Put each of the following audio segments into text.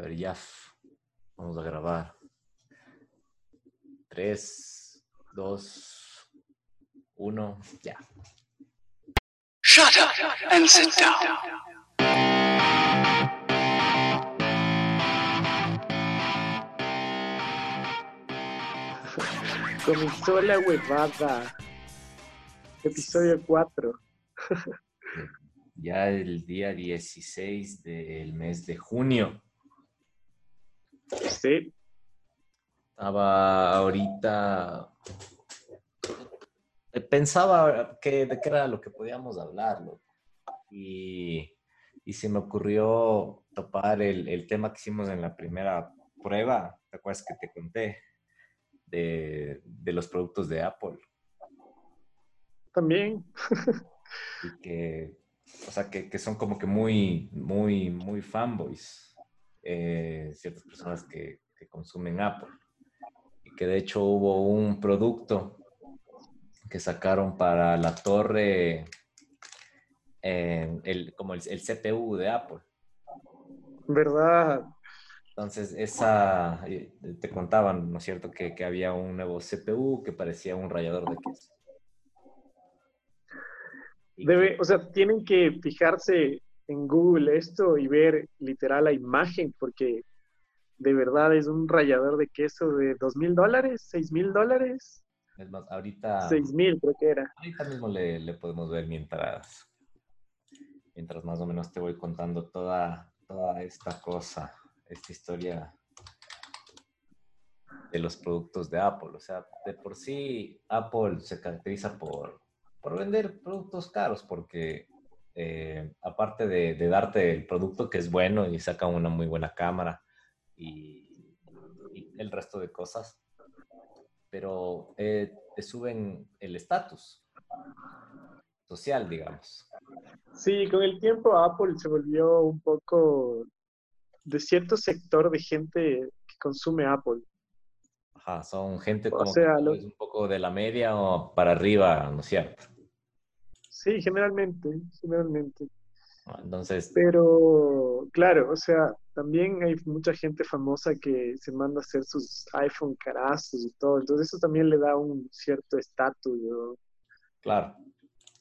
ver, ya. Vamos a grabar. Tres, dos, uno, ya. Shut up and sit down. Comenzó la huevada. Episodio 4. Ya el día 16 del mes de junio. Sí, Estaba ahorita. Pensaba que, de qué era lo que podíamos hablar. Y, y se me ocurrió topar el, el tema que hicimos en la primera prueba. ¿Te acuerdas que te conté? De, de los productos de Apple. también. y que, o sea, que, que son como que muy, muy, muy fanboys, eh, ciertas personas que, que consumen Apple. Y que de hecho hubo un producto que sacaron para la torre, eh, el, como el, el CPU de Apple. ¿Verdad? Entonces, esa, eh, te contaban, ¿no es cierto?, que, que había un nuevo CPU que parecía un rallador de queso. Debe, o sea, tienen que fijarse en Google esto y ver literal la imagen, porque de verdad es un rallador de queso de dos mil dólares, seis mil dólares, es más, ahorita... seis mil creo que era. Ahorita mismo le, le podemos ver mientras, mientras más o menos te voy contando toda, toda esta cosa, esta historia de los productos de Apple. O sea, de por sí Apple se caracteriza por, por vender productos caros porque eh, aparte de, de darte el producto que es bueno y saca una muy buena cámara y, y el resto de cosas, pero eh, te suben el estatus social, digamos. Sí, con el tiempo Apple se volvió un poco de cierto sector de gente que consume Apple. Ajá, son gente O como sea, que lo- es un poco de la media o para arriba, ¿no es cierto? Sí, generalmente, generalmente. Entonces, Pero, claro, o sea, también hay mucha gente famosa que se manda a hacer sus iPhone carazos y todo. Entonces eso también le da un cierto estatus. ¿no? claro,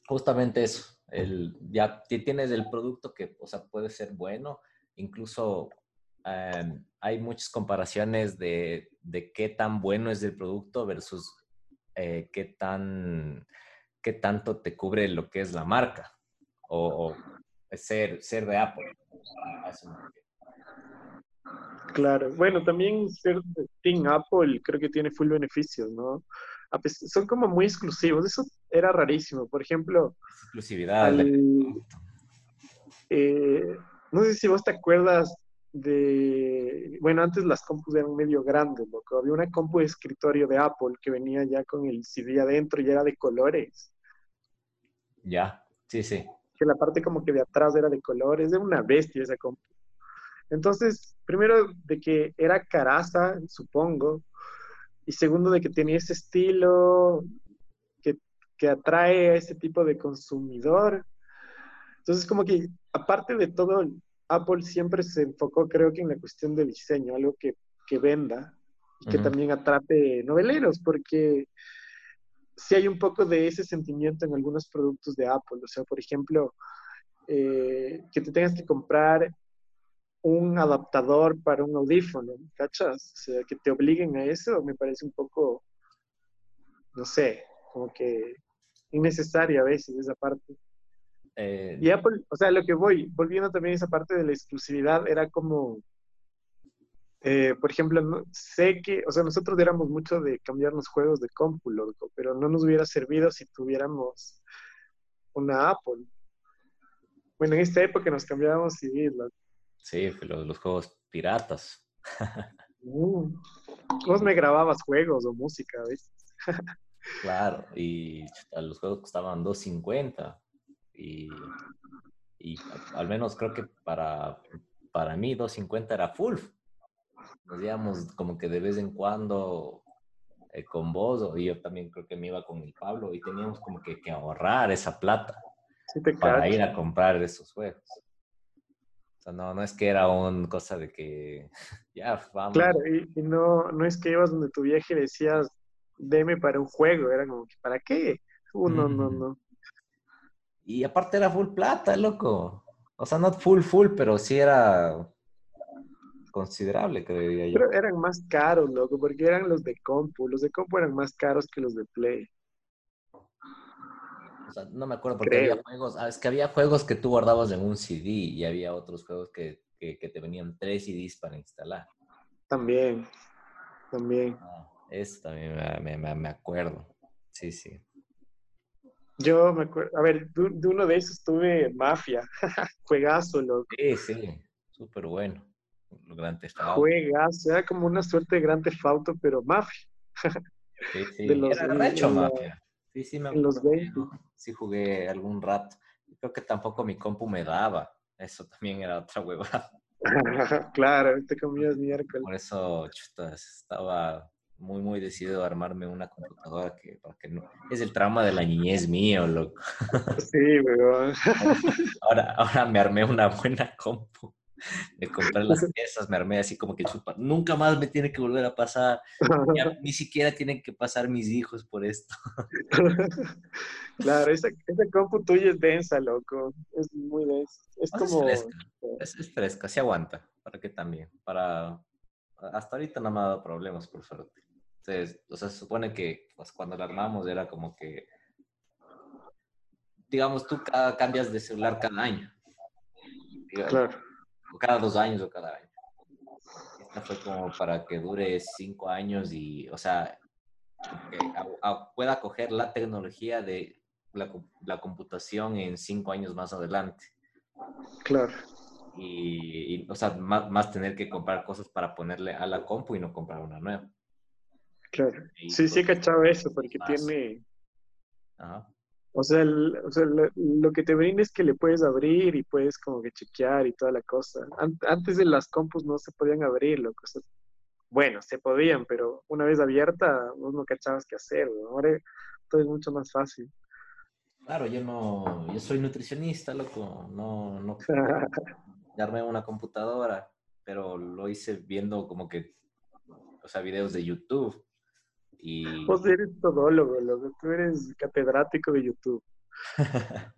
justamente eso. El, ya ti- tienes el producto que, o sea, puede ser bueno. Incluso em, hay muchas comparaciones de, de qué tan bueno es el producto versus eh, qué tan qué tanto te cubre lo que es la marca o, o ser, ser de Apple. Claro. Bueno, también ser de Team Apple creo que tiene full beneficios, ¿no? Son como muy exclusivos. Eso era rarísimo. Por ejemplo, exclusividad. al- eh, no sé si vos te acuerdas de, bueno, antes las compus eran medio grandes, loco. Había una compu de escritorio de Apple que venía ya con el CD adentro y era de colores, Ya, sí, sí. que la parte como que de atrás era de colores, era una bestia esa compu. Entonces, primero de que era caraza, supongo, y segundo de que tenía ese estilo que, que atrae a ese tipo de consumidor. Entonces, como que aparte de todo, Apple siempre se enfocó, creo que en la cuestión de diseño, algo que, que venda y que también atrape noveleros, porque sí hay un poco de ese sentimiento en algunos productos de Apple. O sea, por ejemplo, eh, que te tengas que comprar un adaptador para un audífono, ¿cachas? O sea, que te obliguen a eso me parece un poco, no sé, como que innecesaria a veces esa parte. Eh, Y Apple, o sea, lo que voy, volviendo también a esa parte de la exclusividad, era como, eh, por ejemplo, no- sé que, o sea, nosotros éramos mucho de cambiarnos juegos de compu, loco, pero no nos hubiera servido si tuviéramos una Apple. Bueno, en esta época nos cambiábamos CDs, loco. sí, los, los juegos piratas. Mm. Vos me grababas juegos o música, ¿ves? Claro, y los juegos costaban 2.50 y, y al menos creo que para, para mí 2.50 era full. Nos íbamos como que de vez en cuando eh, con vos, o yo también creo que me iba con el Pablo y teníamos como que, que ahorrar esa plata Sí para cacho. ir a comprar esos juegos. O sea, no, no es que era una cosa de que ya vamos. Claro, y, y no, no es que ibas donde tu vieja y decías, deme para un juego, era como, que, ¿para qué? Uh, no, no, no. Y aparte era full plata, loco. O sea, no full, full, pero sí era considerable, creería yo. Pero eran más caros, loco, porque eran los de compu. Los de compu eran más caros que los de Play. O sea, no me acuerdo porque Creo. había juegos, ah, es que había juegos que tú guardabas en un CD y había otros juegos que, que, que te venían tres CDs para instalar. También, también. Ah, eso también me, me- me- me acuerdo. Sí, sí. Yo me acuerdo, a ver, de, de uno de esos tuve Mafia. Juegazo, loco. Sí, sí, súper bueno. Theft Auto. Juegazo. Era como una suerte de Grand Theft Auto, pero Mafia. Sí, sí. de los- Era la- Mafia. Sí, sí, me los acuerdo que 20. yo Sí jugué algún rato. Creo que tampoco mi compu me daba. Eso también era otra huevada. claro, te comías miércoles. Por eso, chuta, estaba muy, muy decidido a armarme una computadora que, para que no... Es el trauma de la niñez mío, loco. Sí, weón. Ahora, ahora me armé una buena compu. Me compré las piezas, me armé así como que chupa. Nunca más me tiene que volver a pasar. Ya ni siquiera tienen que pasar mis hijos por esto. claro, esa, esa compu tuya es densa, loco. Es muy densa. Es No, es como. fresca. Es, es fresca, se aguanta. ¿Para qué también? Para... Hasta ahorita no me ha dado problemas, por suerte. O sea, se supone que pues, cuando la armamos era como que, digamos, tú cada- cambias de celular cada año. Digamos, Claro. o cada dos años o cada año. Esta fue como para que dure cinco años y, o sea, que a- a- pueda coger la tecnología de la, com- la computación en cinco años más adelante. Claro. Y, y, o sea, más, más tener que comprar cosas para ponerle a la compu y no comprar una nueva. Claro. Sí, sí he cachado eso, porque más. tiene. Ajá. O sea, el- o sea, lo, lo que te brinda es que le puedes abrir y puedes como que chequear y toda la cosa. An- antes de las compus no se podían abrir, loco. O sea, bueno, se podían, pero una vez abierta, vos no cachabas qué hacer. Ahora todo es mucho más fácil. Claro, yo no, yo soy nutricionista, loco, no, no armé una computadora, pero lo hice viendo como que, o sea, videos de YouTube. Y Vos eres todólogo, loco. Tú eres catedrático de YouTube.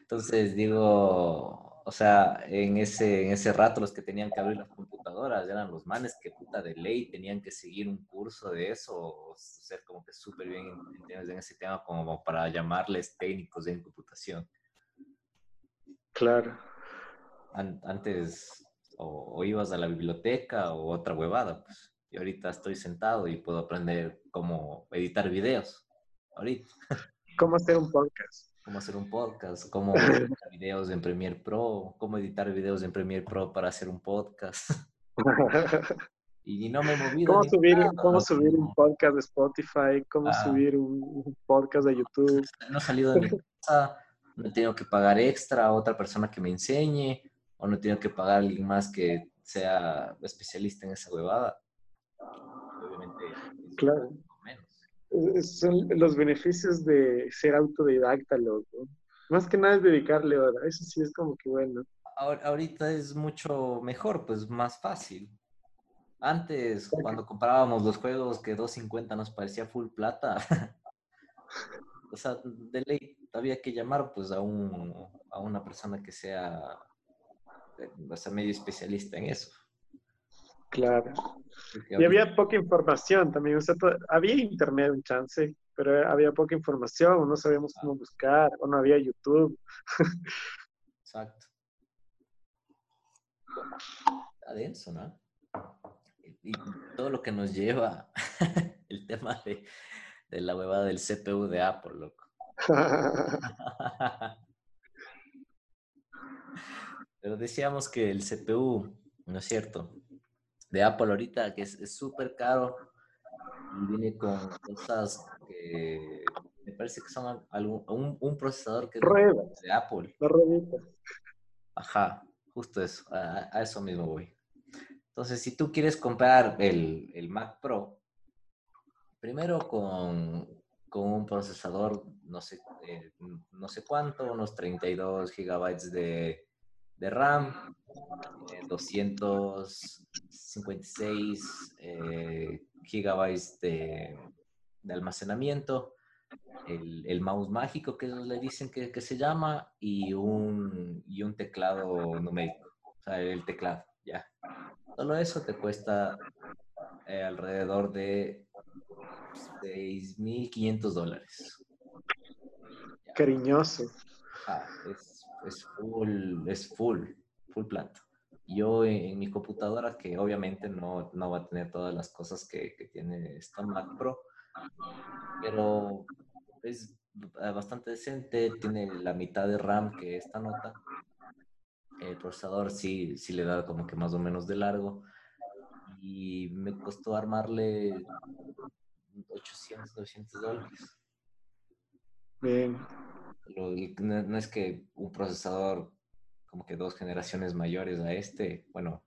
entonces digo, o sea, en ese, en ese rato los que tenían que abrir las computadoras eran los manes que puta de ley tenían que seguir un curso de eso, o ser como que súper bien entendidos en ese tema como para llamarles técnicos en computación. Claro. An- antes o, o ibas a la biblioteca o otra huevada, pues. Y ahorita estoy sentado y puedo aprender cómo editar videos. Ahorita, ¿Cómo hacer un podcast? cómo hacer un podcast, cómo editar videos en Premiere Pro, cómo editar videos en Premiere Pro para hacer un podcast. Y no me he movido. ¿Cómo subir, nada, cómo no, subir un podcast de Spotify? ¿Cómo Ah. subir un, un podcast de YouTube? no he salido de mi casa, no he tenido que pagar extra a otra persona que me enseñe, o no he tenido que pagar a alguien más que sea especialista en esa huevada. Obviamente, es Claro. menos. Son los beneficios de ser autodidacta, loco. Más que nada es dedicarle hora. Eso sí es como que bueno. Ahor- Ahorita es mucho mejor, pues más fácil. Antes, cuando comprábamos los juegos que 2.50 nos parecía full plata, o sea, de ley había que llamar pues a, un, a una persona que sea, eh, o sea, medio especialista en eso. Claro. Y había poca información también. O sea, to- había internet, un chance, pero había poca información. No sabíamos cómo buscar, o no había YouTube. Exacto. Está denso, ¿no? Y, y todo lo que nos lleva el tema de, de la huevada del CPU de Apple, loco. Pero decíamos que el CPU, ¿no es cierto? De Apple ahorita, que es súper caro y viene con cosas que me parece que son algún- un, un procesador que es de Apple. Ajá, justo eso, a, a eso mismo voy. Entonces, si tú quieres comprar el, el Mac Pro, primero con, con un procesador, no sé, eh, no sé cuánto, unos 32 gigabytes de, de RAM, eh, 256 eh, gigabytes de, de almacenamiento, el, el, mouse mágico que le dicen que, que, se llama y un, y un teclado numérico, o sea, el teclado, ya. Solo eso te cuesta eh, alrededor de 6.500 dólares. Cariñoso. Ah, es, es, full, es full, full planta. Yo en, mi computadora, que obviamente no, no, va a tener todas las cosas que, que tiene esta Mac Pro, pero es bastante decente, tiene la mitad de RAM que esta nota. El procesador sí, sí le da como que más o menos de largo. Y me costó armarle 800, 900 dólares. Bien. no, no, es que un procesador como que dos generaciones mayores a este, bueno,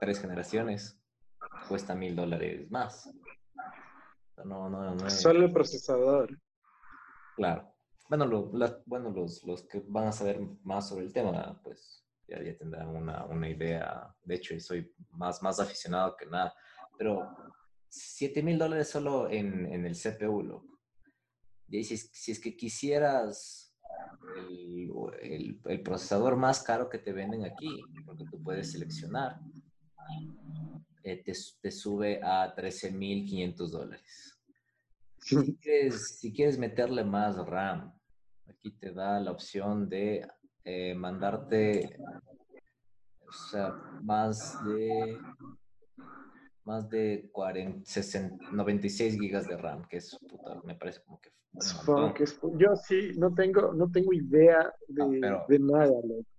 tres generaciones, cuesta mil dólares más. No, no, no. Solo el procesador. Claro. Bueno, lo, la, bueno los, los, que van a saber más sobre el tema, pues ya, ya tendrán una, una, idea. De hecho, soy más, más aficionado que nada. Pero 7 mil dólares solo en, en, el CPU, loco. Y si, si es que quisieras el, el, el, procesador más caro que te venden aquí, porque tú puedes seleccionar, eh, te, te, sube a 13.500 dólares. Si quieres, si quieres meterle más RAM, aquí te da la opción de eh, mandarte o sea, más de más de 40, 60, 96 gigas de RAM, que es puta, me parece como que yo sí no tengo no tengo idea de, ah, de nada.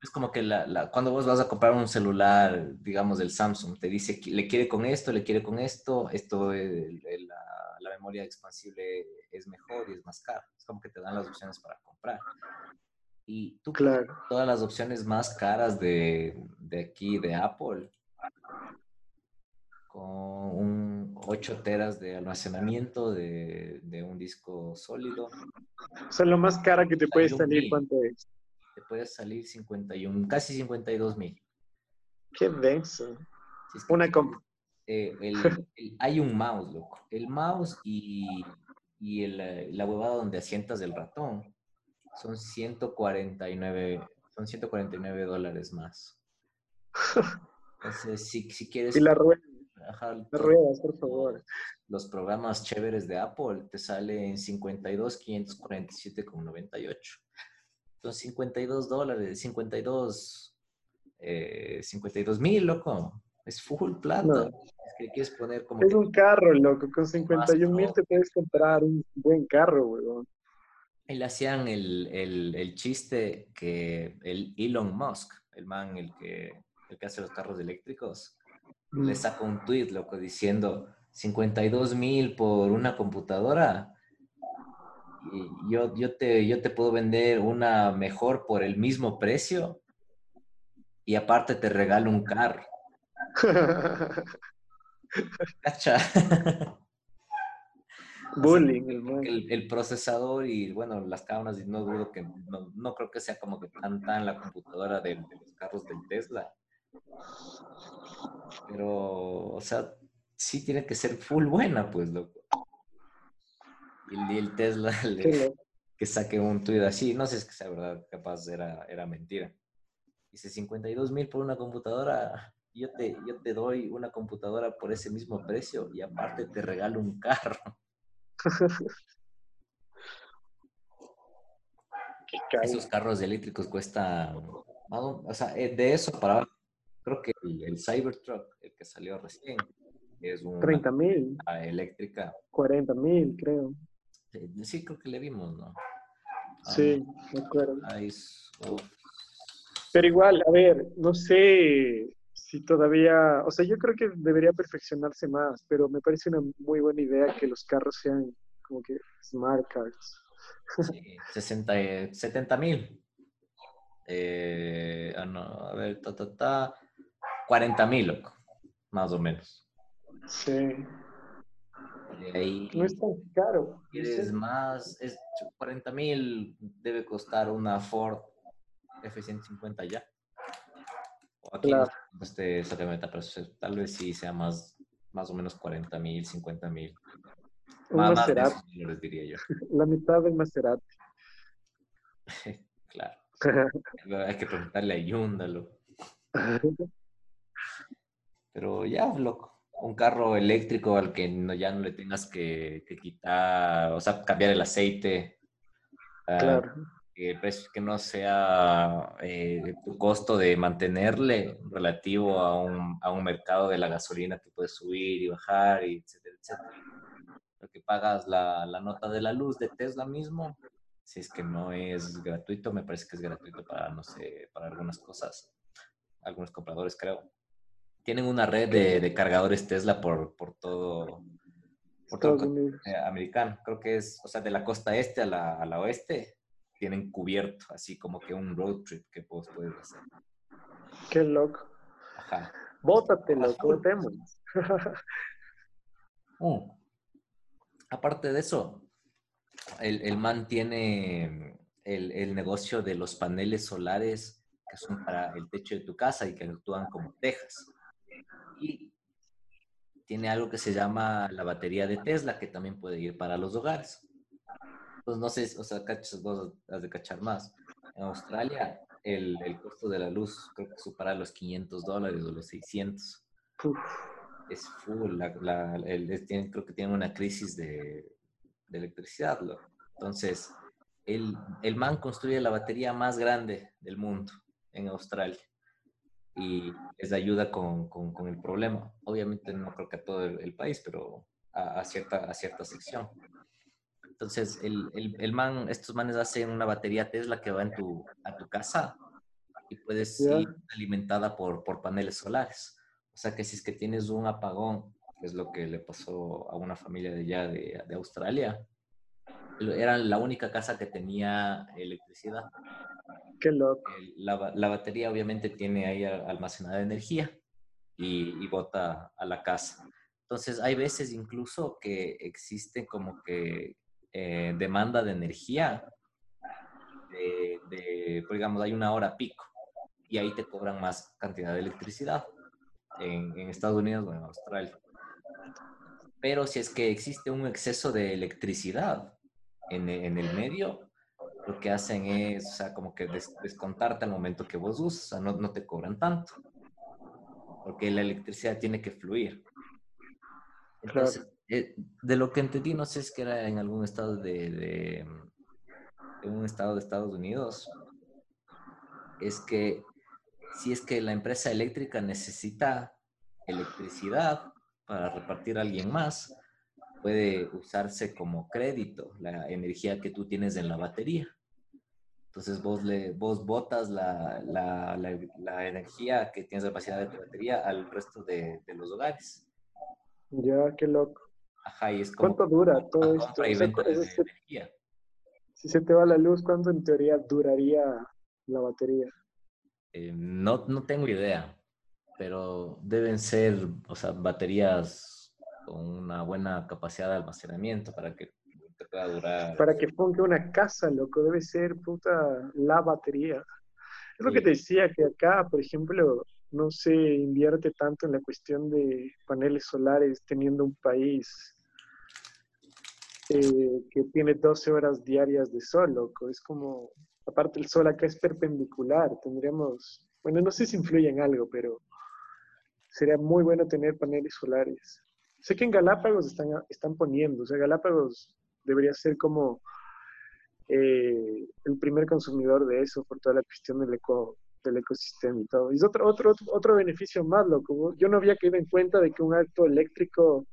Es como que la, la, cuando vos vas a comprar un celular, digamos del Samsung, te dice le quiere con esto, le quiere con esto, esto el, el, la, la, memoria expansible es mejor y es más cara. Es como que te dan las opciones para comprar. Y tú, claro. todas las opciones más caras de, de aquí, de Apple, con un 8 teras de almacenamiento de, de, un disco sólido. O sea, lo más cara que te puede salir, ¿cuánto es? Te puede salir 51, casi 52 mil. Qué denso. Si es Una comp. Eh, el, el, hay un mouse, loco. El mouse y, y el, la huevada donde asientas el ratón son 149, son 149 dólares más. Entonces, si, si quieres... Y la rueda. Ajá, ruedas, por favor. Los programas chéveres de Apple te salen 52, 547 con 98. Son 52 dólares, 52, eh, 52 mil, loco. Es full plata. No. Es que quieres poner como. Es que un carro, loco. Con 51 mil te puedes comprar un buen carro, weón. Y le hacían el, el, el, chiste que el Elon Musk, el man, el que, el que hace los carros eléctricos. Le sacó un tweet, loco, diciendo 52 mil por una computadora. Y yo, yo, te, yo te puedo vender una mejor por el mismo precio y aparte te regalo un carro. ¿Cacha? Bullying, el, el, el, procesador y bueno, las cámaras, y no dudo que no, no, creo que sea como que tan tan la computadora de, de, los carros del Tesla. Pero, o sea, sí tiene que ser full buena, pues, loco. Y el, Tesla le, que saque un tweet así, no sé si es que sea verdad, capaz era, era mentira. Dice 52 mil por una computadora, yo te, yo te doy una computadora por ese mismo precio y aparte te regalo un carro. Esos carros eléctricos cuestan, o sea, eh, de eso para creo que el, el Cybertruck, el que salió recién, es un 30 mil. Eléctrica. 40 mil, creo. Sí, creo que le vimos, ¿no? Sí, me acuerdo. Oh. Pero igual, a ver, no sé si todavía, o sea, yo creo que debería perfeccionarse más, pero me parece una muy buena idea que los carros sean como que smart cars. Sí, 60, 70 mil. Eh, ah, no, a ver, ta, ta, ta, 40 mil, loco, más o menos. Sí. Ahí, no es tan caro. ¿Quieres sí. más? Es 40 mil debe costar una Ford F-150 ya. O aquí no sé cuánto esté esa camioneta, pero tal vez sí sea más, más o menos 40 mil, 50 mil. Un Más, más de Maserati, esos valores, diría yo. la mitad del Maserati. Claro. Hay que preguntarle a Yúndalo. Pero ya, loco. Un carro eléctrico al que no, ya no le tengas que, que quitar, o sea, cambiar el aceite. ah, Claro. que el precio que no sea eh, tu costo de mantenerle relativo a un, a un mercado de la gasolina que puede subir y bajar, y etcétera, etcétera. Lo que pagas la, la nota de la luz de Tesla mismo, si es que no es gratuito, me parece que es gratuito para, no sé, para algunas cosas, algunos compradores creo. Tienen una red de, de cargadores Tesla por, por todo, por todo el Estados Unidos. eh, americano. Creo que es, o sea, de la costa este a la, a la oeste, tienen cubierto, así como que un road trip que vos puedes hacer. Qué loco. Ajá. Bótate, loco, Azul. votémonos. Mm. Aparte de eso, el, el man tiene el, el negocio de los paneles solares que son para el techo de tu casa y que actúan como tejas. Y tiene algo que se llama la batería de Tesla, que también puede ir para los hogares. Entonces, no sé, o sea, cachas, vos has de cachar más. En Australia, el, el costo de la luz creo que supera los 500 dólares o los 600 Uf, es full, la, la- el- es- tienen- creo que tienen una crisis de, de electricidad. loco. Entonces, el, el man construye la batería más grande del mundo en Australia y les ayuda con, con- con el problema. Obviamente no creo que a todo el, el país, pero a, a cierta, a cierta sección. Entonces, el, el, el man, estos manes hacen una batería Tesla que va en tu, a tu casa y puedes Ya. ir alimentada por, por paneles solares. O sea que si es que tienes un apagón, que es lo que le pasó a una familia de allá de, de Australia, era la única casa que tenía electricidad. Qué loco. La, la batería obviamente tiene ahí almacenada energía y, y bota a la casa. Entonces hay veces incluso que existe como que eh, demanda de energía de, de, digamos, hay una hora pico y ahí te cobran más cantidad de electricidad en, en Estados Unidos o en Australia. Pero si es que existe un exceso de electricidad en, en el medio, lo que hacen es, o sea, como que des- descontarte al momento que vos usas, o sea, no, no te cobran tanto. Porque la electricidad tiene que fluir. Entonces, eh, de lo que entendí, no sé si es que era en algún estado de, de, en un estado de Estados Unidos, es que si es que la empresa eléctrica necesita electricidad para repartir a alguien más, puede usarse como crédito la energía que tú tienes en la batería. Entonces vos, le, vos botas la, la, la, la energía que tienes capacidad de tu batería al resto de, de los hogares. Ya, qué loco. Ajá, y es como ¿Cuánto dura todo esto? y venta de, es energía. si se te va la luz, ¿cuánto en teoría duraría la batería? Eh, no, no tengo idea, pero deben ser, o sea, baterías con una buena capacidad de almacenamiento para que durar. Para que ponga una casa, loco, debe ser puta la batería. Es lo que te decía, que acá, por ejemplo, no se invierte tanto en la cuestión de paneles solares teniendo un país eh, que tiene 12 horas diarias de sol, loco. Es como, aparte el sol acá es perpendicular, tendríamos, bueno, no sé si influye en algo, pero sería muy bueno tener paneles solares. Sé que en Galápagos están, están poniendo, o sea, Galápagos debería ser como eh, el primer consumidor de eso por toda la cuestión del, eco, del ecosistema y todo. Y es otro, otro, otro beneficio más, loco. Yo no había caído en cuenta de que un auto eléctrico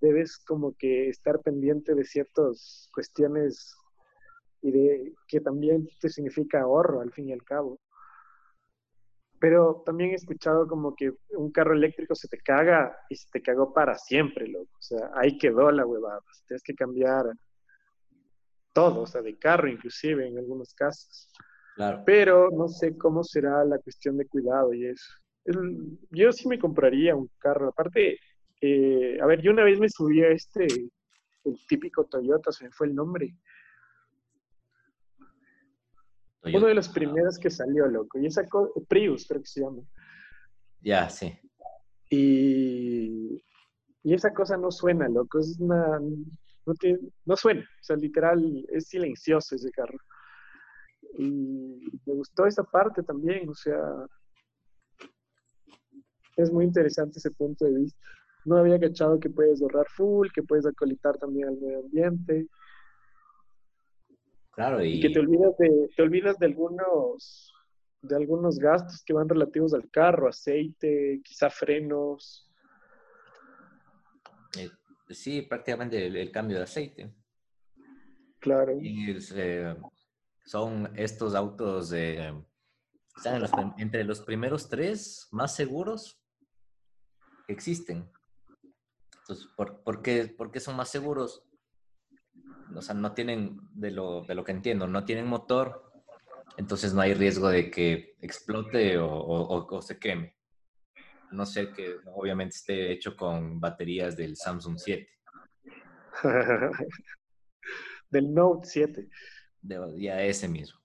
debes como que estar pendiente de ciertas cuestiones y de que también te significa ahorro al fin y al cabo. Pero también he escuchado como que un carro eléctrico se te caga y se te cagó para siempre, loco. O sea, ahí quedó la huevada. Tienes que cambiar todo, o sea, de carro inclusive en algunos casos. Claro. Pero no sé cómo será la cuestión de cuidado y eso. El- yo sí me compraría un carro. Aparte, eh, a ver, yo una vez me subí a este, el típico Toyota, se me fue el nombre. Uno de los primeros que salió, loco. Y esa Prius, creo que se llama. Ya, sí. Y, y esa cosa no suena, loco. Es una. No, tiene- no suena. O sea, literal, es silencioso ese carro. Y me gustó esa parte también. O sea, es muy interesante ese punto de vista. No había cachado que puedes ahorrar full, que puedes acolitar también al medio ambiente. Claro, Y y que te olvidas de, te olvidas de algunos, de algunos gastos que van relativos al carro, aceite, quizá frenos. eh, sí, prácticamente el, el cambio de aceite. Claro. Y es, eh, son estos autos eh, están en los prim- entre los primeros tres más seguros que existen. Entonces, ¿por, por qué, por qué son más seguros? O sea, no tienen, de lo, de lo que entiendo, no tienen motor, entonces no hay riesgo de que explote o, o- se queme. No sé que obviamente esté hecho con baterías del Samsung 7. Del Note 7. de, ya ese mismo.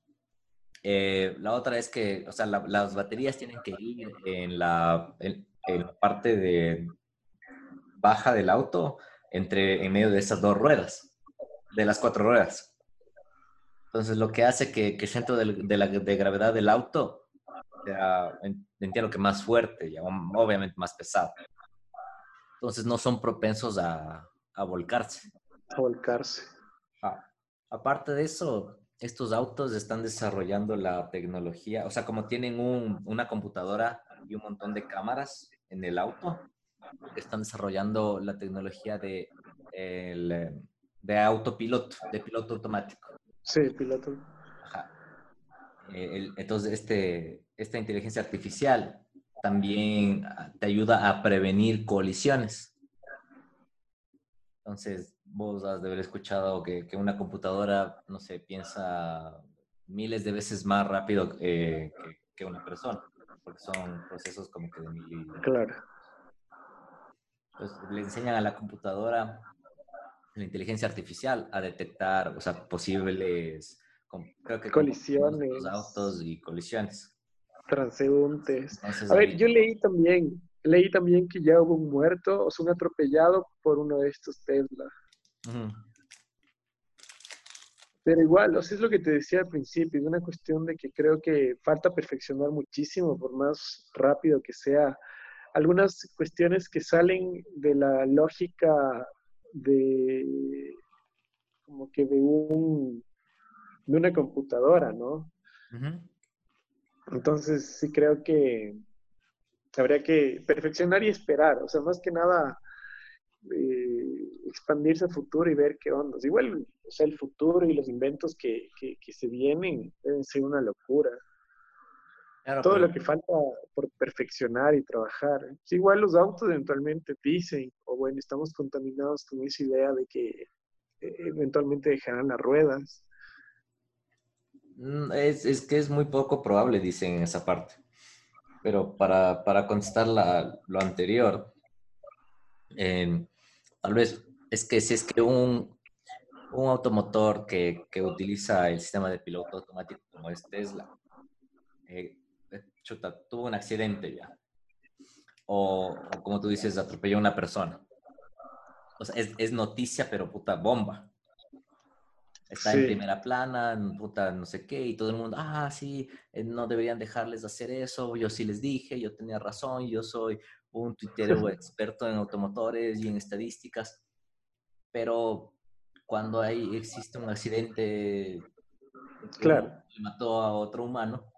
Eh, la otra es que, o sea, la- las baterías tienen que ir en la, en, en la parte de baja del auto, entre, en medio de esas dos ruedas, de las cuatro ruedas. Entonces, lo que hace que, que el centro del- de, la, de gravedad del auto sea, en- entiendo que más fuerte y obviamente más pesado. Entonces, no son propensos a, a volcarse. A volcarse. Ah, aparte de eso, estos autos están desarrollando la tecnología, o sea, como tienen un- una computadora y un montón de cámaras en el auto, están desarrollando la tecnología de, el, eh, de autopiloto, de piloto automático. Sí, piloto. Ajá. Eh, el- entonces, este, esta inteligencia artificial también ah, te ayuda a prevenir colisiones. Entonces, vos has de haber escuchado que, que una computadora, no sé, piensa miles de veces más rápido eh, que, que una persona, porque son procesos como que de mil... Claro. Entonces, le enseñan a la computadora, la inteligencia artificial, a detectar, o sea, posibles, creo que Colisiones. los autos y colisiones. Transeúntes. Entonces, A ver, ahí- yo leí también, leí también que ya hubo un muerto, o sea, un atropellado por uno de estos Tesla. Ujú. Pero igual, o sea, es lo que te decía al principio, es una cuestión de que creo que falta perfeccionar muchísimo, por más rápido que sea. Algunas cuestiones que salen de la lógica de como que de un de una computadora, ¿no? Entonces sí creo que habría que perfeccionar y esperar, o sea, más que nada eh, expandirse al futuro y ver qué onda. Igual, o sea, el futuro y los inventos que, que, que se vienen deben ser una locura. Claro, Todo pero- lo que falta por perfeccionar y trabajar. Pues igual los autos eventualmente dicen, o bueno, estamos contaminados con esa idea de que eh, eventualmente dejarán las ruedas. Mm, Es, es que es muy poco probable, dicen en esa parte. Pero para, para contestar la- lo anterior, eh, tal vez es que si es que un, un automotor que, que utiliza el sistema de piloto automático como es Tesla, eh, eh, chuta, tuvo un accidente ya. O, o como tú dices, atropelló a una persona. O sea, es, es noticia, pero puta bomba. Está en Sí. primera plana, en puta no sé qué, y todo el mundo, ah, sí, eh, no deberían dejarles hacer eso, yo sí les dije, yo tenía razón, yo soy un tuitero experto en automotores y en estadísticas, pero cuando ahí existe un accidente que Claro. le mató a otro humano,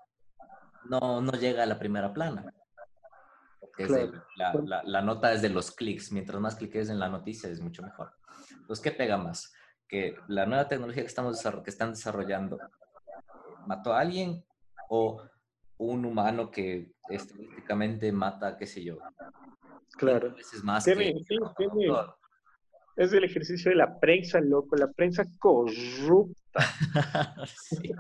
no, no llega a la primera plana. De- la, la- la nota es de los clics, mientras más cliques en la noticia es mucho mejor. Entonces, ¿qué pega más? Que la nueva tecnología que, estamos, que están desarrollando mató a alguien o un humano que estadísticamente mata, qué sé yo, Claro. cinco veces más Tiene- que sí, un tiene- automotor. Es el ejercicio de la prensa, loco, la prensa corrupta. Sí.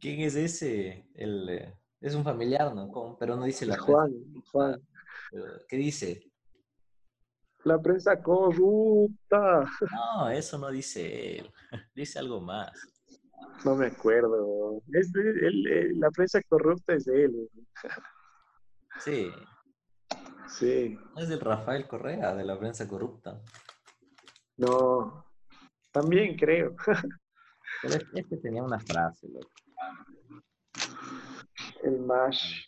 ¿Quién es ese? El, eh, es un familiar, ¿no? ¿Cómo? Pero no dice la Juan, Juan. ¿Qué dice? La prensa corrupta. No, eso no dice él. Dice algo más. No me acuerdo. Es de- él, la prensa corrupta es de él. Sí, Sí. es del Rafael Correa, de la prensa corrupta. No. También creo. Pero es- este tenía una frase, loco. El MASH.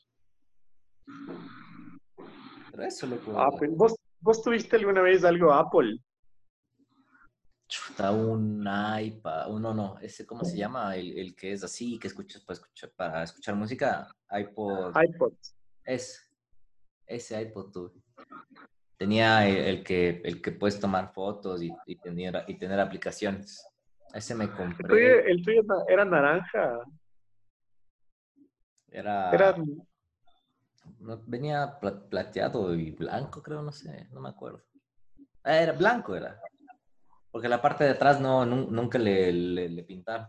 Pero eso, loco. Apple. ¿Vos, ¿Vos tuviste alguna vez algo Apple? Chuta, un iPad, uno no, ese cómo se llama, el, el que es así, que escuchas para escuchar, para escuchar música, iPod, iPod. es, ese iPod tuve. Tenía el, el que, el que puedes tomar fotos y, y tener, y tener aplicaciones. Ese me El tuyo, compré, el tuyo era naranja. Era, Era, no, venía pla- plateado y blanco, creo, no sé, no me acuerdo. Ah, era blanco, era. Porque la parte de atrás no, nun- nunca le, le, le pintaron.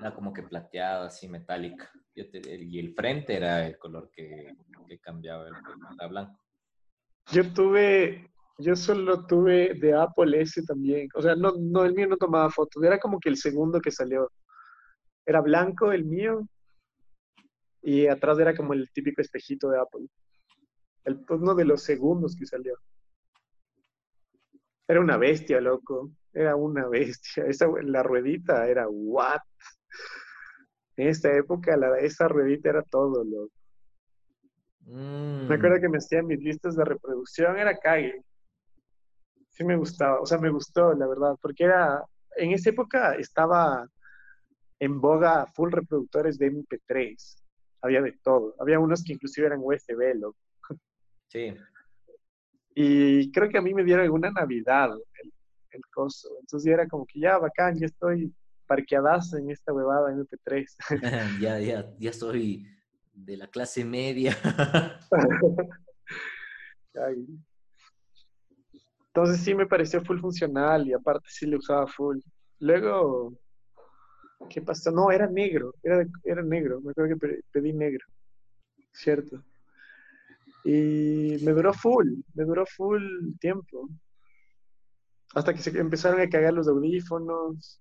Era como que plateada, así metálica. Y el frente era el color que, que cambiaba, el, era blanco. yo tuve, yo solo tuve de Apple ese también. O sea, no, no, el mío no tomaba fotos. Era como que el segundo que salió. Era blanco el mío. Y atrás era como el típico espejito de Apple. El, uno de los segundos que salió. Era una bestia, loco. Era una bestia. Esa, la ruedita era what? En esta época, la, esa ruedita era todo, loco. Mm, Me acuerdo que me hacían mis listas de reproducción, era cague. Sí me gustaba, o sea, me gustó, la verdad, porque era, en esa época estaba en boga full reproductores de MP3. Había de todo. Había unos que inclusive eran USB, loco. Sí, Y creo que a mí me dieron alguna Navidad el, el coso. Entonces era como que ya, bacán, ya estoy parqueadazo en esta huevada MP3. ya, ya, ya soy de la clase media. Entonces sí me pareció full funcional y aparte sí le usaba full. Luego, ¿qué pasó? No, era negro, era, era negro, me acuerdo que pe- pedí negro, cierto. Y me duró full, me duró full tiempo. Hasta que se empezaron a cagar los audífonos.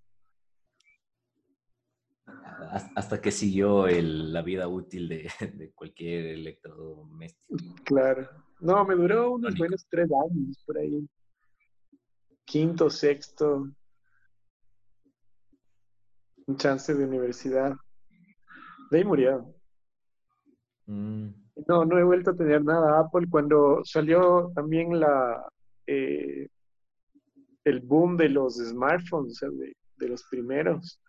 Has- Hasta que siguió el- la vida útil de, de cualquier electrodoméstico. Claro. No, me duró unos buenos tres años por ahí. Quinto, sexto. Un chance de universidad. De ahí murió. Mm, No, no he vuelto a tener nada Apple. Cuando salió también la eh, el boom de los smartphones, o sea, de, de los primeros.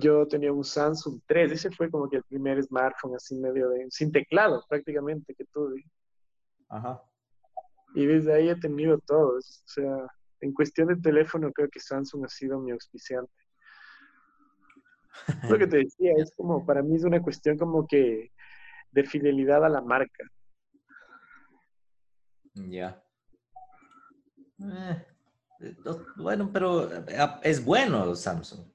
Yo tenía un Samsung 3, ese fue como que el primer smartphone así medio de, sin teclado prácticamente que tuve. Ajá. Y desde ahí he tenido todo. O sea, en cuestión de teléfono, creo que Samsung ha sido mi auspiciante. Lo que te decía, es como, para mí es una cuestión como que de fidelidad a la marca. Ya. Eh, eh, no, bueno, pero eh, es bueno Samsung.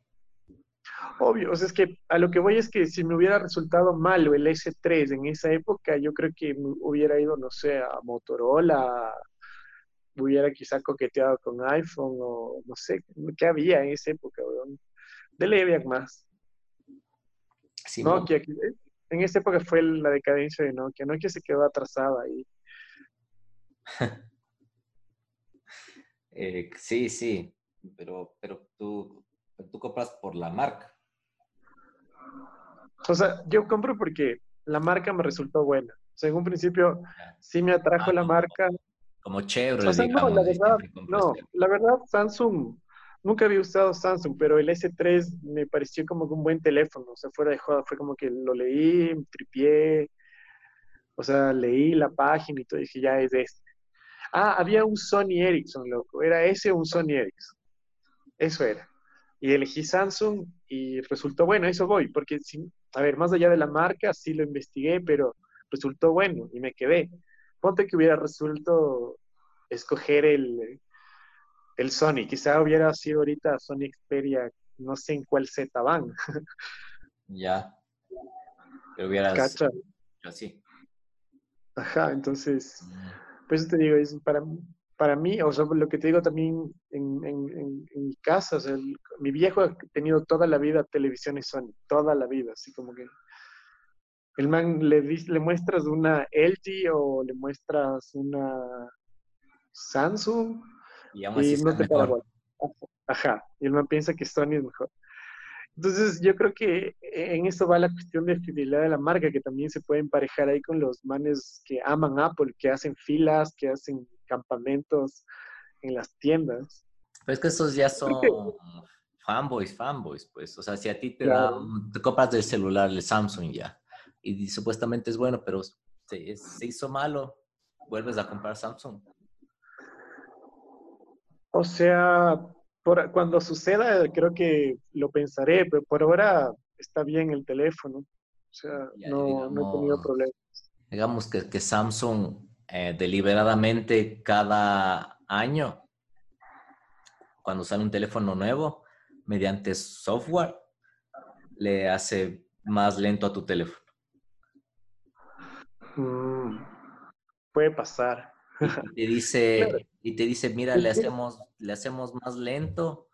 Obvio, o sea, es que a lo que voy es que si me hubiera resultado malo el S3 en esa época, yo creo que me hubiera ido, no sé, a Motorola, hubiera quizá coqueteado con iPhone o no sé, ¿qué había en esa época, weón? De había más. Sí, Nokia, que- en esa época fue la decadencia de Nokia. Nokia se quedó atrasada ahí. eh, sí, sí, pero, pero tú, tú compras por la marca. O sea, yo compro porque la marca me resultó buena. O sea, en un principio sí me atrajo Ah, la como- marca. Como Chevrolet, O sea, no, la verdad, no, la verdad, Samsung, nunca había usado Samsung, pero el S3 me pareció como que un buen teléfono, o sea, fuera de joda, fue como que lo leí, tripié, o sea, leí la página y todo, y dije, ya es este. Ah, había un Sony Ericsson, loco, era ese o un Sony Ericsson, eso era. Y elegí Samsung y resultó bueno, eso voy, porque, a ver, más allá de la marca, sí lo investigué, pero resultó bueno y me quedé. Ponte que hubiera resuelto escoger el, el Sony. Quizá hubiera sido ahorita Sony Xperia, no sé en cuál Z van. Ya. Pero hubieras así. Ajá, entonces, pues te digo, es para mí, para mí, o sea, lo que te digo también en, en, en, mi casa, o sea, mi viejo ha tenido toda la vida televisión y Sony, toda la vida, así como que el man le, le muestras una LG o le muestras una Samsung y, no te mejor. Ajá, y man piensa que Sony es mejor. Entonces, yo creo que en esto va la cuestión de fidelidad de la marca, que también se puede emparejar ahí con los manes que aman Apple, que hacen filas, que hacen campamentos en las tiendas. Pero es que esos ya son fanboys, fanboys, pues. O sea, si a ti te da, te compras del celular, el Samsung ya, y, supuestamente es bueno, pero se, se hizo malo, vuelves a comprar Samsung. O sea, por, cuando suceda, creo que lo pensaré, pero por ahora está bien el teléfono. O sea, no, no, he tenido problemas. Digamos que, que Samsung eh, deliberadamente cada año, cuando sale un teléfono nuevo, mediante software, le hace más lento a tu teléfono. Mm, puede pasar. Y te dice, y te dice, mira, le hacemos, le hacemos más lento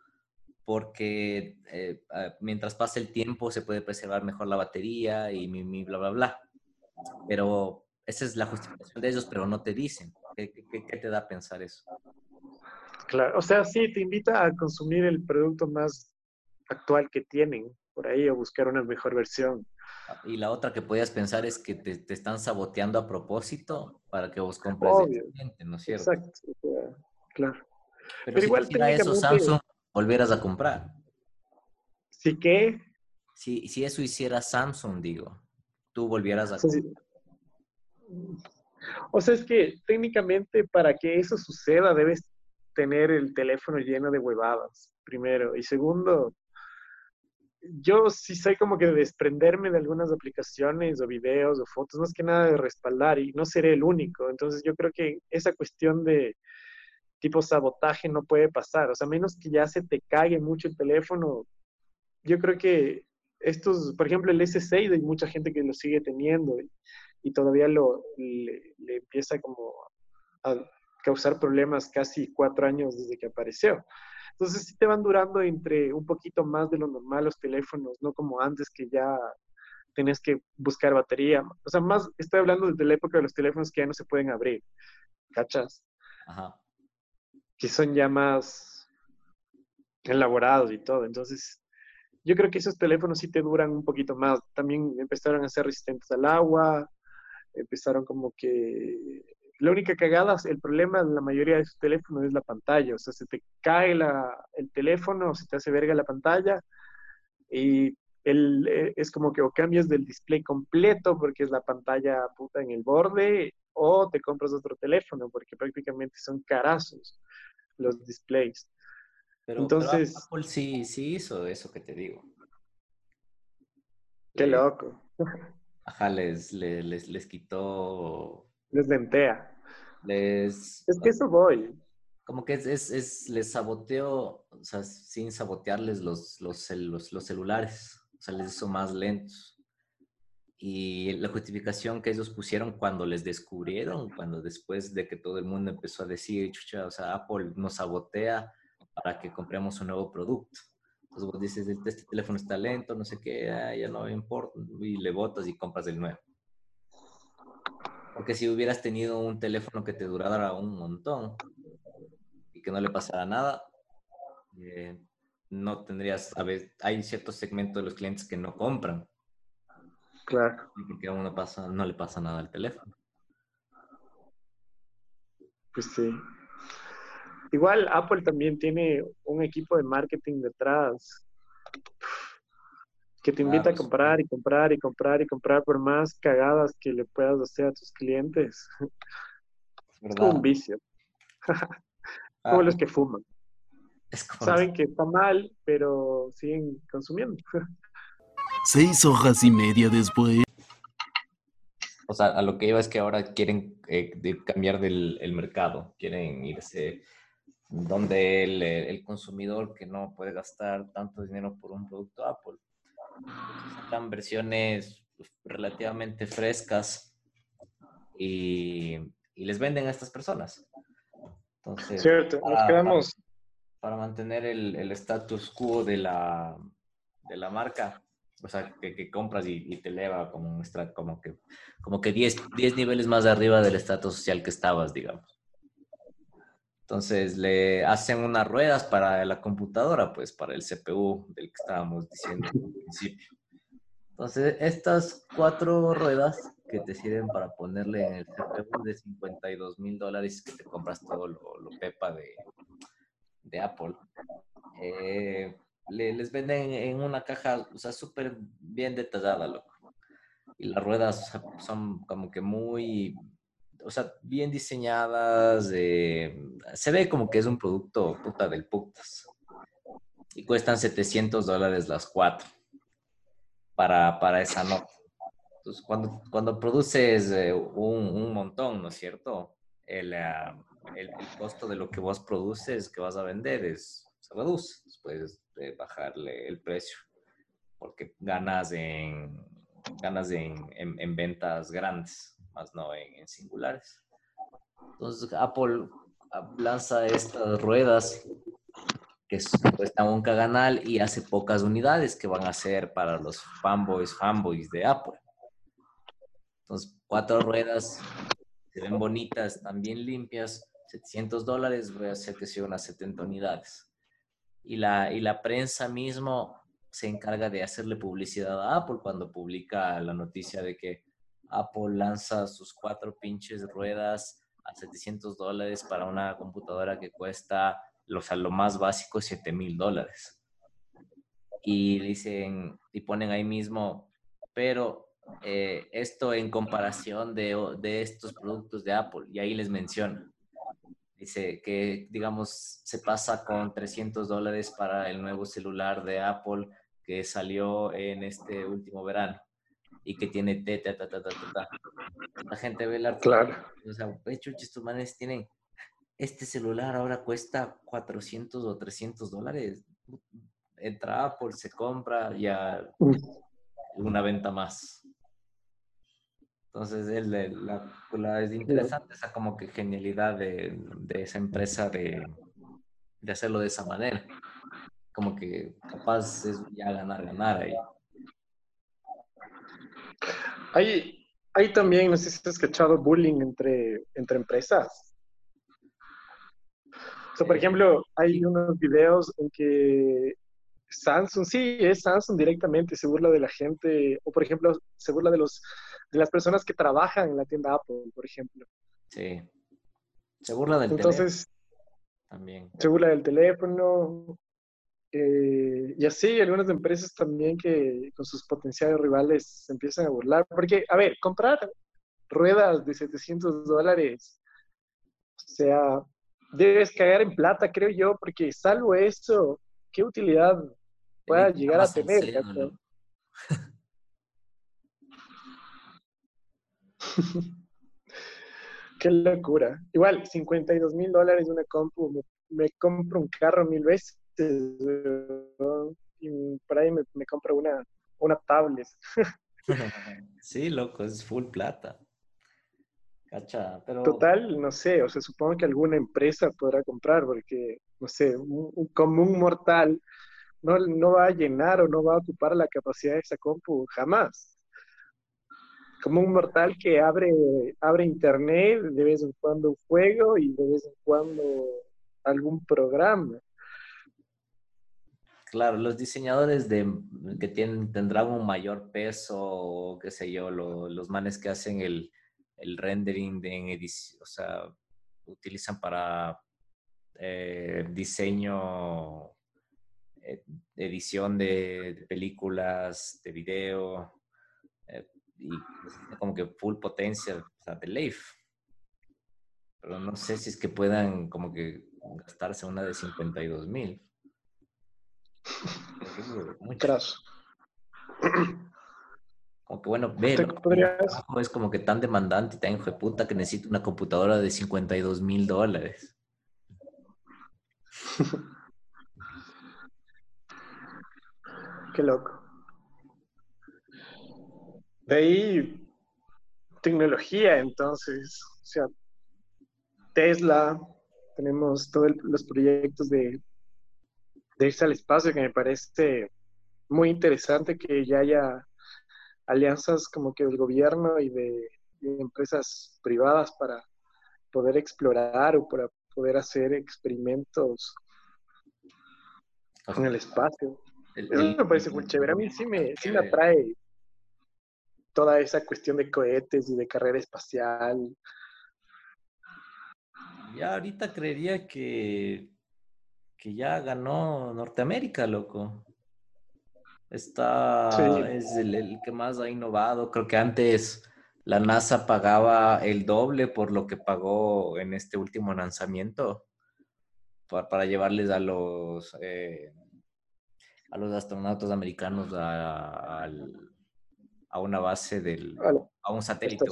porque eh, mientras pase el tiempo se puede preservar mejor la batería y mi, mi, bla, bla, bla. Pero esa es la justificación de ellos, pero no te dicen. ¿Qué, qué, te da a pensar eso? Claro, o sea, sí, te invita a consumir el producto más actual que tienen por ahí o buscar una mejor versión. Y la otra que podías pensar es que te, te están saboteando a propósito para que vos compres Obviamente, ¿no es cierto? Exacto, claro. Pero, si igual eso Samsung, volvieras a comprar. ¿Sí qué? Si, si eso hiciera Samsung, digo, tú volvieras a comprar. O sea, es que técnicamente para que eso suceda debes tener el teléfono lleno de huevadas, primero. Y segundo, yo sí soy como que de desprenderme de algunas aplicaciones o videos o fotos, más que nada de respaldar y no seré el único. Entonces yo creo que esa cuestión de tipo sabotaje no puede pasar. O sea, menos que ya se te cague mucho el teléfono. Yo creo que estos, por ejemplo, el S6 hay mucha gente que lo sigue teniendo y todavía lo, le, empieza como a causar problemas casi cuatro años desde que apareció. Entonces sí te van durando entre un poquito más de lo normal los teléfonos, no como antes que ya tenés que buscar batería. O sea, más estoy hablando desde la época de los teléfonos que ya no se pueden abrir. ¿Cachas? Ajá. Que son ya más elaborados y todo. Entonces, yo creo que esos teléfonos sí te duran un poquito más. También empezaron a ser resistentes al agua, empezaron como que... La única cagada, el problema de la mayoría de esos teléfonos es la pantalla, o sea, se te cae la, el teléfono, se te hace verga la pantalla y el, eh, es como que o cambias del display completo porque es la pantalla puta en el borde o te compras otro teléfono porque prácticamente son carazos los displays. Pero, Entonces, Apple sí, sí hizo eso que te digo. Qué loco. Ajá, les, les, les, quitó. Les dentea. Les. Es que eso voy. Como que es, es, es, les saboteó, o sea, sin sabotearles los, los, los, los celulares. O sea, les hizo más lentos. Y la justificación que ellos pusieron cuando les descubrieron, cuando después de que todo el mundo empezó a decir, chucha, o sea, Apple nos sabotea para que compremos un nuevo producto. Entonces vos dices, este, este teléfono está lento, no sé qué, ya no me importa, y le botas y compras el nuevo. Porque si hubieras tenido un teléfono que te durara un montón y que no le pasara nada, eh, no tendrías, a ver, hay ciertos segmentos de los clientes que no compran. Claro. Porque a uno pasa, no le pasa nada al teléfono. Pues sí. Igual Apple también tiene un equipo de marketing detrás que te invita a comprar y comprar y comprar y comprar por más cagadas que le puedas hacer a tus clientes. Es como un vicio. como ah. los que fuman. Saben que está mal, pero siguen consumiendo. Seis hojas y media después. O sea, a lo que iba es que ahora quieren eh, cambiar del el mercado, quieren irse donde el, el, consumidor que no puede gastar tanto dinero por un producto Apple, sacan versiones pues, relativamente frescas y, y, les venden a estas personas. Entonces, Cierto, nos para, quedamos. para mantener el, el status quo de la, de la marca, o sea, que, que compras y, y te eleva como, como que, como que 10, 10 niveles más arriba del estatus social que estabas, digamos. Entonces le hacen unas ruedas para la computadora, pues para el CPU del que estábamos diciendo al principio. Entonces, estas cuatro ruedas que te sirven para ponerle en el CPU de 52 mil dólares que te compras todo lo, lo pepa de, de Apple, eh, le- les venden en una caja, o sea, súper bien detallada, loco. Y las ruedas son como que muy, o sea, bien diseñadas. eh, se ve como que es un producto puta del putas. Y cuestan 700 dólares las cuatro para, para esa nota. Entonces, cuando, cuando produces eh, un, montón, ¿no es cierto? El, ah, el, costo de lo que vos produces, que vas a vender, es, se reduce después de bajarle el precio, porque ganas en, ganas en, en, en ventas grandes, más no en, singulares. Entonces, Apple ah, lanza estas ruedas que es- cuestan un caganal y hace pocas unidades que van a ser para los fanboys, fanboys de Apple. Entonces, cuatro ruedas, se ven bonitas, bien limpias, 700 dólares, voy a hacer unas 70 unidades. Y la, y la prensa mismo se encarga de hacerle publicidad a Apple cuando publica la noticia de que Apple lanza sus cuatro pinches ruedas a 700 dólares para una computadora que cuesta, o sea, lo más básico, 7 mil dólares. Y dicen, y ponen ahí mismo, pero eh, esto en comparación de, de estos productos de Apple, y ahí les menciona. Dice que, digamos, se pasa con 300 dólares para el nuevo celular de Apple que salió en este último verano y que tiene te, ta, ta, ta, ta, ta. La gente ve el artículo Claro. o sea, "Ve, chuchi, estos manes tienen, este celular ahora cuesta 400 o 300 dólares. Entra Apple, se compra, ya una venta más. Entonces, el, el- la, la- es interesante esa como que genialidad de, de esa empresa de, de hacerlo de esa manera. Como que capaz es ya ganar, ganar ahí. Hay, hay también, no sé si has escuchado bullying entre, entre empresas. O sea, por ejemplo, hay unos videos en que Samsung, sí, es Samsung directamente, se burla de la gente, o por ejemplo, se burla de los de las personas que trabajan en la tienda Apple, por ejemplo. Sí. Se burla del teléfono Entonces, también. se burla del teléfono. Eh, y así algunas empresas también que con sus potenciales rivales se empiezan a burlar. Porque, a ver, comprar ruedas de 700 dólares, o sea, debes cagar en plata, creo yo, porque salvo eso, ¿qué utilidad pueda llegar a tener? Qué locura. Igual, 52 mil dólares una compu, me, me compro un carro mil veces. Y por ahí me, me compro una, una tablet. Sí, loco, es full plata. Cacha, pero Total, no sé, o sea, supongo que alguna empresa podrá comprar, porque, no sé, un, un común mortal no, no va a llenar o no va a ocupar la capacidad de esa compu jamás. Como un mortal que abre, abre internet, de vez en cuando un juego y de vez en cuando algún programa. Claro, los diseñadores de, que tienen, tendrán un mayor peso, o qué sé yo, lo- los manes que hacen el, rendering de, edición, o sea, utilizan para eh, diseño, eh, edición de, películas, de video, eh, y como que full potencia, o sea, de Leaf. Pero no sé si es que puedan como que gastarse una de 52 mil. Mucho. Craso. Como que bueno, ve, es como que tan demandante y tan hijo de puta que necesito una computadora de 52 mil dólares. Qué loco. De ahí, tecnología, entonces, o sea, Tesla, tenemos todos los proyectos de, de irse al espacio que me parece muy interesante que ya haya alianzas como que del gobierno y de, empresas privadas para poder explorar o para poder hacer experimentos en el espacio. Eso me parece muy chévere. A mí sí me, sí me atrae toda esa cuestión de cohetes y de carrera espacial. Ya ahorita creería que, que ya ganó Norteamérica, loco. Está, es el, que más ha innovado. Creo que antes la NASA pagaba el doble por lo que pagó en este último lanzamiento para, llevarles a los, eh, a los astronautas americanos a, una base del, a un satélite.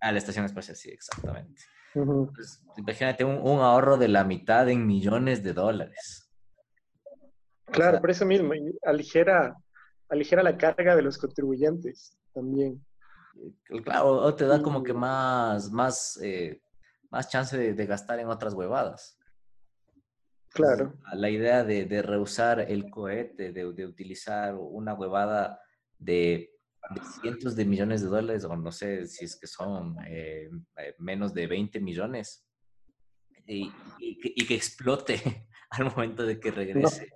A, la estación espacial, sí, exactamente. Pues, imagínate un, ahorro de la mitad en millones de dólares. Claro, por eso mismo, aligera, aligera la carga de los contribuyentes también. Eh, claro, o te da como que más, más, eh, más chance de, gastar en otras huevadas. Claro. la idea de, rehusar el cohete, de, utilizar una huevada de, cientos de millones de dólares, o no sé si es que son eh, menos de 20 millones, y, que explote al momento de que regrese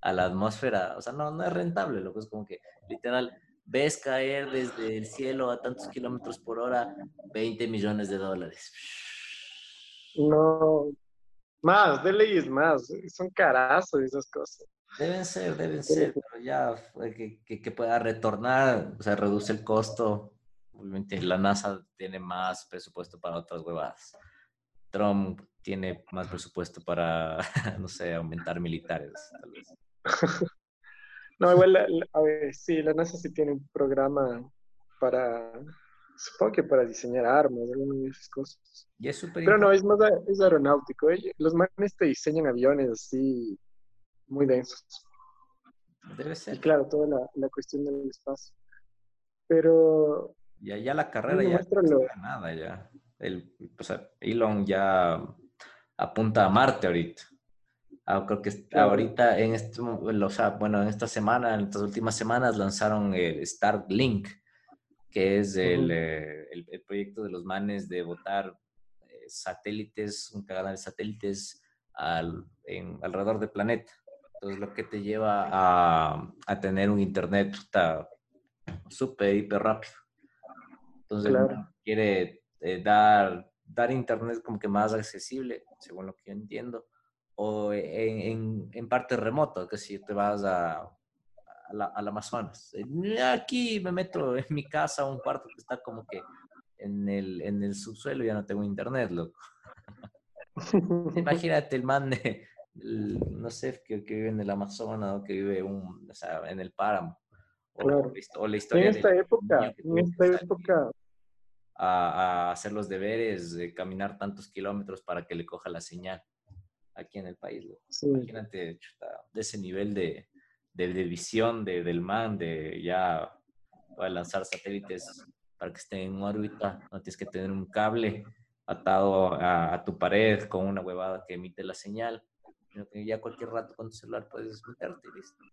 a la atmósfera, o sea, no, no es rentable, lo que es como que literal, ves caer desde el cielo a tantos kilómetros por hora 20 millones de dólares. No, más, de leyes más, son carazos esas cosas. Deben ser, deben ser, pero ya que, que, que, pueda retornar, o sea, reduce el costo. Obviamente la NASA tiene más presupuesto para otras huevadas. Trump tiene más presupuesto para, no sé, aumentar militares, tal vez. no, igual, a ver, sí, la NASA sí tiene un programa para, supongo que para diseñar armas, algunas de esas cosas. Y es Pero no, es más es aeronáutico. Los manes te diseñan aviones así muy densos. Debe ser. Y claro, toda la, la cuestión del espacio. Pero... Ya, ya la carrera ya no nada ya. El, o sea, Elon ya apunta a Marte ahorita. Ah, creo que ahorita en este, o sea, bueno, en esta semana, en estas últimas semanas lanzaron el Starlink, que es el, eh, el, proyecto de los manes de botar eh, satélites, un cagada de satélites al, en, alrededor del planeta. Entonces, lo que te lleva a, a tener un internet súper, hiper rápido. Entonces, quiere eh, dar, dar internet como que más accesible, según lo que yo entiendo o en, en, parte remoto, que si te vas a, al Amazonas. Eh, aquí me meto en mi casa, un cuarto que está como que en el, en el subsuelo, ya no tengo internet, loco. Imagínate el man de, no sé, que, vive en el Amazonas o que vive un, o sea, en el páramo. O, la historia en esta época, en esta época. A, a, hacer los deberes, de caminar tantos kilómetros para que le coja la señal aquí en el país. Imagínate de ese nivel de, de, visión de, del man, de ya para lanzar satélites para que estén en órbita, no tienes que tener un cable atado a, tu pared con una huevada que emite la señal, ya cualquier rato con tu celular puedes meterte listo.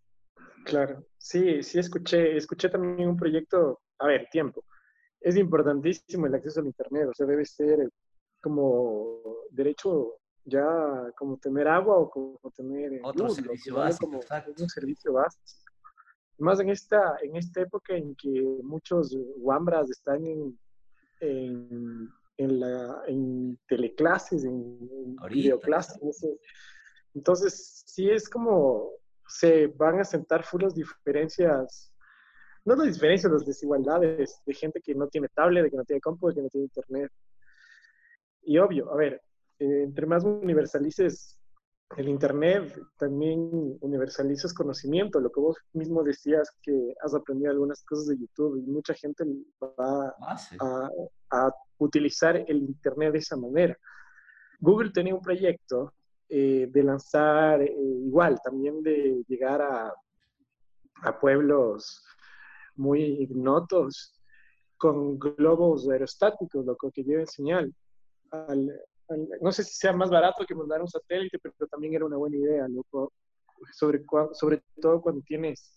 Claro, sí, sí escuché, escuché también un proyecto, a ver, tiempo. Es importantísimo el acceso al Internet, o sea, debe ser como derecho ya como tener agua o como tener otro servicio básico, como un servicio básico. Más en esta, en esta época en que muchos guambras están en, en, en, la, en teleclases, en, videoclases. Entonces, sí es como se van a sentar full las diferencias, no las diferencias, las desigualdades de gente que no tiene tablet, de que no tiene compu, de que no tiene internet. Y obvio, a ver, eh, entre más universalices el Internet, también universalizas conocimiento, lo que vos mismo decías que has aprendido algunas cosas de YouTube y mucha gente va ah, a, utilizar el Internet de esa manera. Google tenía un proyecto eh, de lanzar eh, igual, también de llegar a, a pueblos muy ignotos con globos aerostáticos, lo que lleven señal al, no sé si sea más barato que mandar un satélite, pero también era una buena idea, loco. Sobre, sobre todo cuando tienes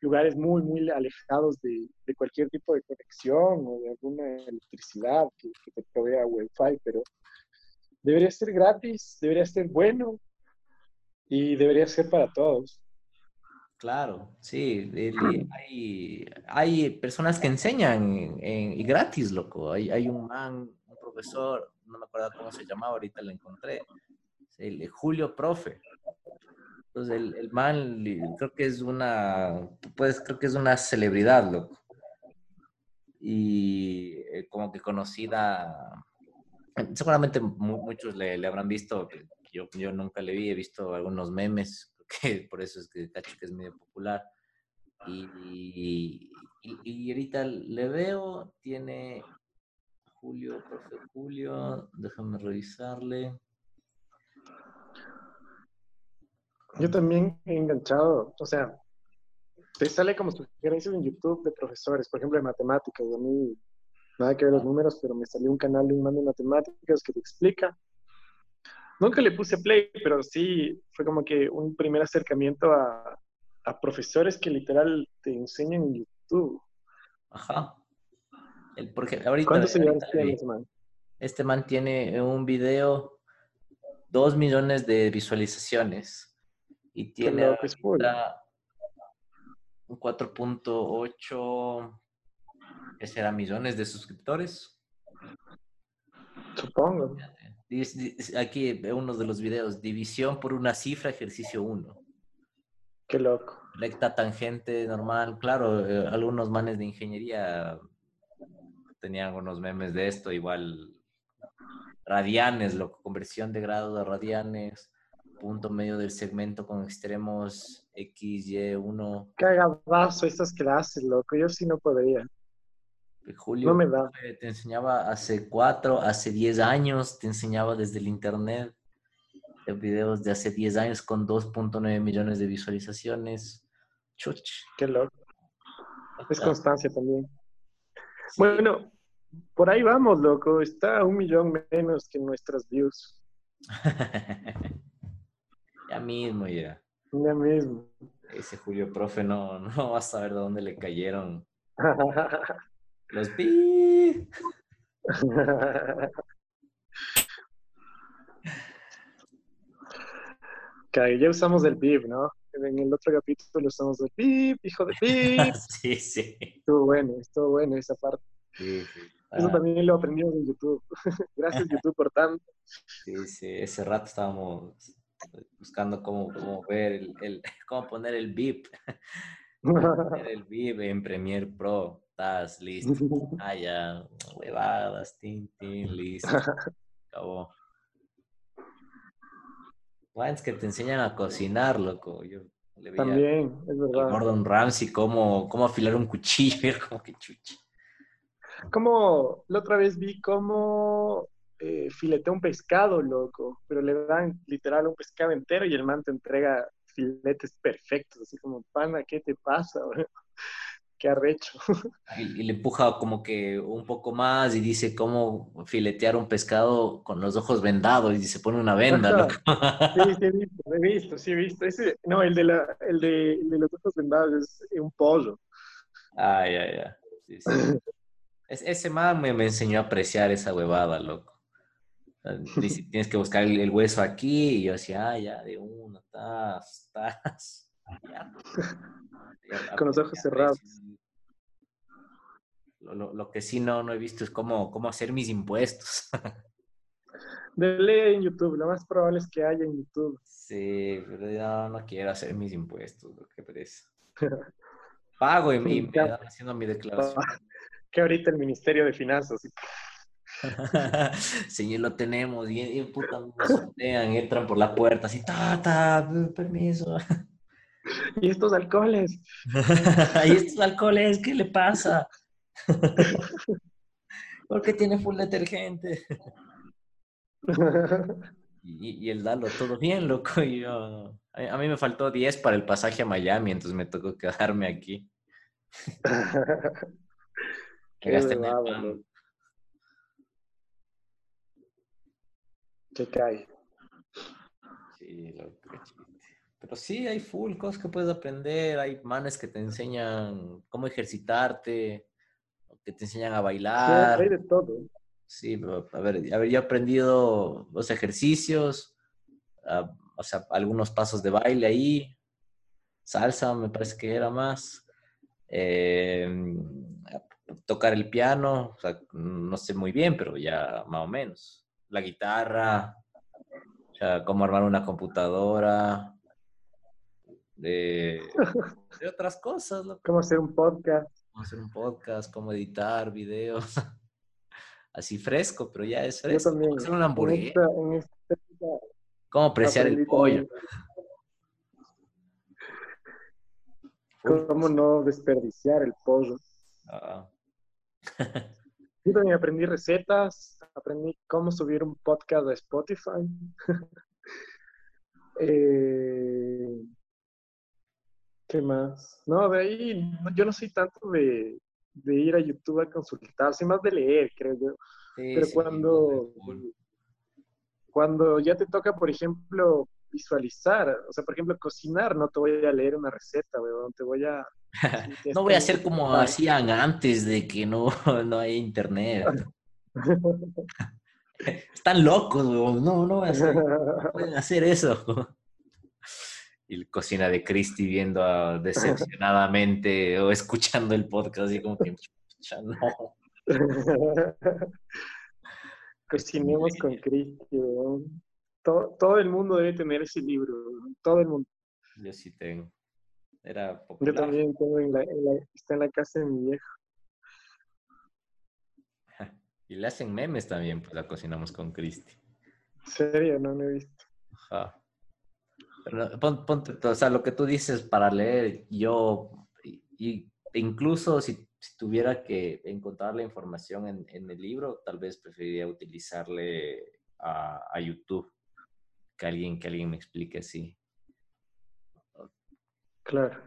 lugares muy, muy alejados de, de, cualquier tipo de conexión o de alguna electricidad que, que te provea Wi-Fi, pero debería ser gratis, debería ser bueno y debería ser para todos. Claro, sí, hay, hay, personas que enseñan y gratis, loco. Hay, hay un man, un profesor, no me acuerdo cómo se llamaba, ahorita lo encontré, Julio Profe. Entonces, el, el, man creo que es una, pues creo que es una celebridad, loco. Y eh, como que conocida, seguramente muchos le, habrán visto, yo, yo nunca le vi, he visto algunos memes, que por eso es que cacho que es medio popular. Y, y, y, ahorita le veo, tiene Julio, profe Julio, déjame revisarle. Yo también he enganchado, o sea, te sale como sugerencias en YouTube de profesores, por ejemplo, de matemáticas. A mí nada que ver los números, pero me salió un canal de un man de matemáticas que te explica. Nunca le puse play, pero sí fue como que un primer acercamiento a, a profesores que literal te enseñan en YouTube. Ajá. El, porque ahorita, ¿Cuánto se lleva este man? Este man tiene un video, dos millones de visualizaciones y tiene un 4.8, ¿qué será? Millones de suscriptores. Supongo. Aquí uno de los videos, división por una cifra, ejercicio 1. Qué loco. Recta tangente normal, claro, eh, algunos manes de ingeniería tenían unos memes de esto, igual radianes, loco, conversión de grado de radianes, punto medio del segmento con extremos X, Y, 1. Cagadazo estas clases, loco. Yo sí no podría. Julio no me da. te enseñaba hace cuatro, hace diez años, te enseñaba desde el internet de videos de hace 10 años con 2.9 millones de visualizaciones. Chuch. Qué loco. Es constancia también. Bueno, por ahí vamos, loco. Está un millón menos que nuestras views. Ya mismo, ya. Ya mismo. Ese Julio Profe no, no va a saber de dónde le cayeron. Los pi. ya usamos el bip, ¿no? En el otro capítulo usamos el bip, hijo de bip. sí, sí. Estuvo bueno, estuvo bueno esa parte. Sí, sí. Eso ah. también lo aprendimos en YouTube. Gracias, YouTube, por tanto. Sí, sí, ese rato estábamos buscando cómo, cómo ver el, el, cómo poner el VIP. el VIP en Premiere Pro. Estás listo. Ah, ya, huevadas, tin, tin, listo. Acabó. es que te enseñan a cocinar, loco. Yo le vi También, es verdad. Gordon Ramsay, cómo, cómo afilar un cuchillo, como que chuchi. Como la otra vez vi cómo eh, filetea un pescado, loco, pero le dan literal un pescado entero y el man te entrega filetes perfectos, así como, pana, ¿qué te pasa? Qué arrecho. Y, le empuja como que un poco más y dice cómo filetear un pescado con los ojos vendados y se pone una venda, loco. Sí, sí, he visto, he visto, sí he visto. Ese, no, el de, la, el, de, el de los ojos vendados es un pollo. Ah, ya, ya. Sí, sí. ese man me, me enseñó a apreciar esa huevada, loco. tienes que buscar el, hueso aquí, y yo decía, ah, ya, de uno, estás, estás. Con los ojos cerrados. Lo, lo, que sí no, no he visto es cómo, cómo hacer mis impuestos. De ley en YouTube, lo más probable es que haya en YouTube. Sí, pero yo no quiero hacer mis impuestos, lo que parece. Pago y, me haciendo mi declaración. Que ahorita el Ministerio de Finanzas. sí, lo tenemos. Y, y puta, entran por la puerta, así, ta, ta, permiso. ¿Y estos alcoholes? ¿Y estos alcoholes? ¿Qué le pasa? ¿Por qué tiene full detergente? y, y, el Dalo, todo bien, loco. Y yo, a, mí me faltó 10 para el pasaje a Miami, entonces me tocó quedarme aquí. Qué cae. Sí, lo que chiste. Pero sí, hay full cosas que puedes aprender. Hay manes que te enseñan cómo ejercitarte, que te enseñan a Sí, bailar. hay de todo. Sí, pero, a ver, a ver, yo he aprendido los ejercicios, ah, o sea, algunos pasos de baile ahí, salsa me parece que era más, eh, tocar el piano, o sea, no sé muy bien, pero ya más o menos, la guitarra, o sea, cómo armar una computadora, de, de otras cosas, loco Cómo hacer un podcast. Cómo hacer un podcast, cómo editar videos. Así fresco, pero ya es Yo fresco. también. Cómo hacer una En hamburguesa, esta, en esta época cómo apreciar el pollo. también cómo no desperdiciar el pollo. Ah, Yo también aprendí recetas, aprendí cómo subir un podcast a Spotify. Eh, ¿Qué más? No, de ahí yo no soy tanto de, de ir a YouTube a consultar, soy más de leer, creo yo. sí, Pero sí, cuando, cuando ya te toca, por ejemplo, visualizar, o sea, por ejemplo, cocinar, no te voy a leer una receta, weón, te voy a... No voy a hacer como hacían antes de que no, no hay internet. Están locos, weón. No, no voy a hacer, no pueden hacer eso. Y la cocina de Christy viendo a- decepcionadamente o escuchando el podcast y como que, "Chucha, no. Cocinemos con weón. Todo, todo el mundo debe tener ese libro, todo el mundo. Yo sí tengo. Era Yo popular. también tengo en la, en la- está en la casa de mi viejo. Y le hacen memes también, pues la cocinamos con Cristi. En serio, no lo he visto. Ajá. Pero pon- ponte, o sea, lo que tú dices para leer, yo, y, incluso si, si tuviera que encontrar la información en, en el libro, tal vez preferiría utilizarle a, a YouTube, que alguien, que alguien me explique así. Claro.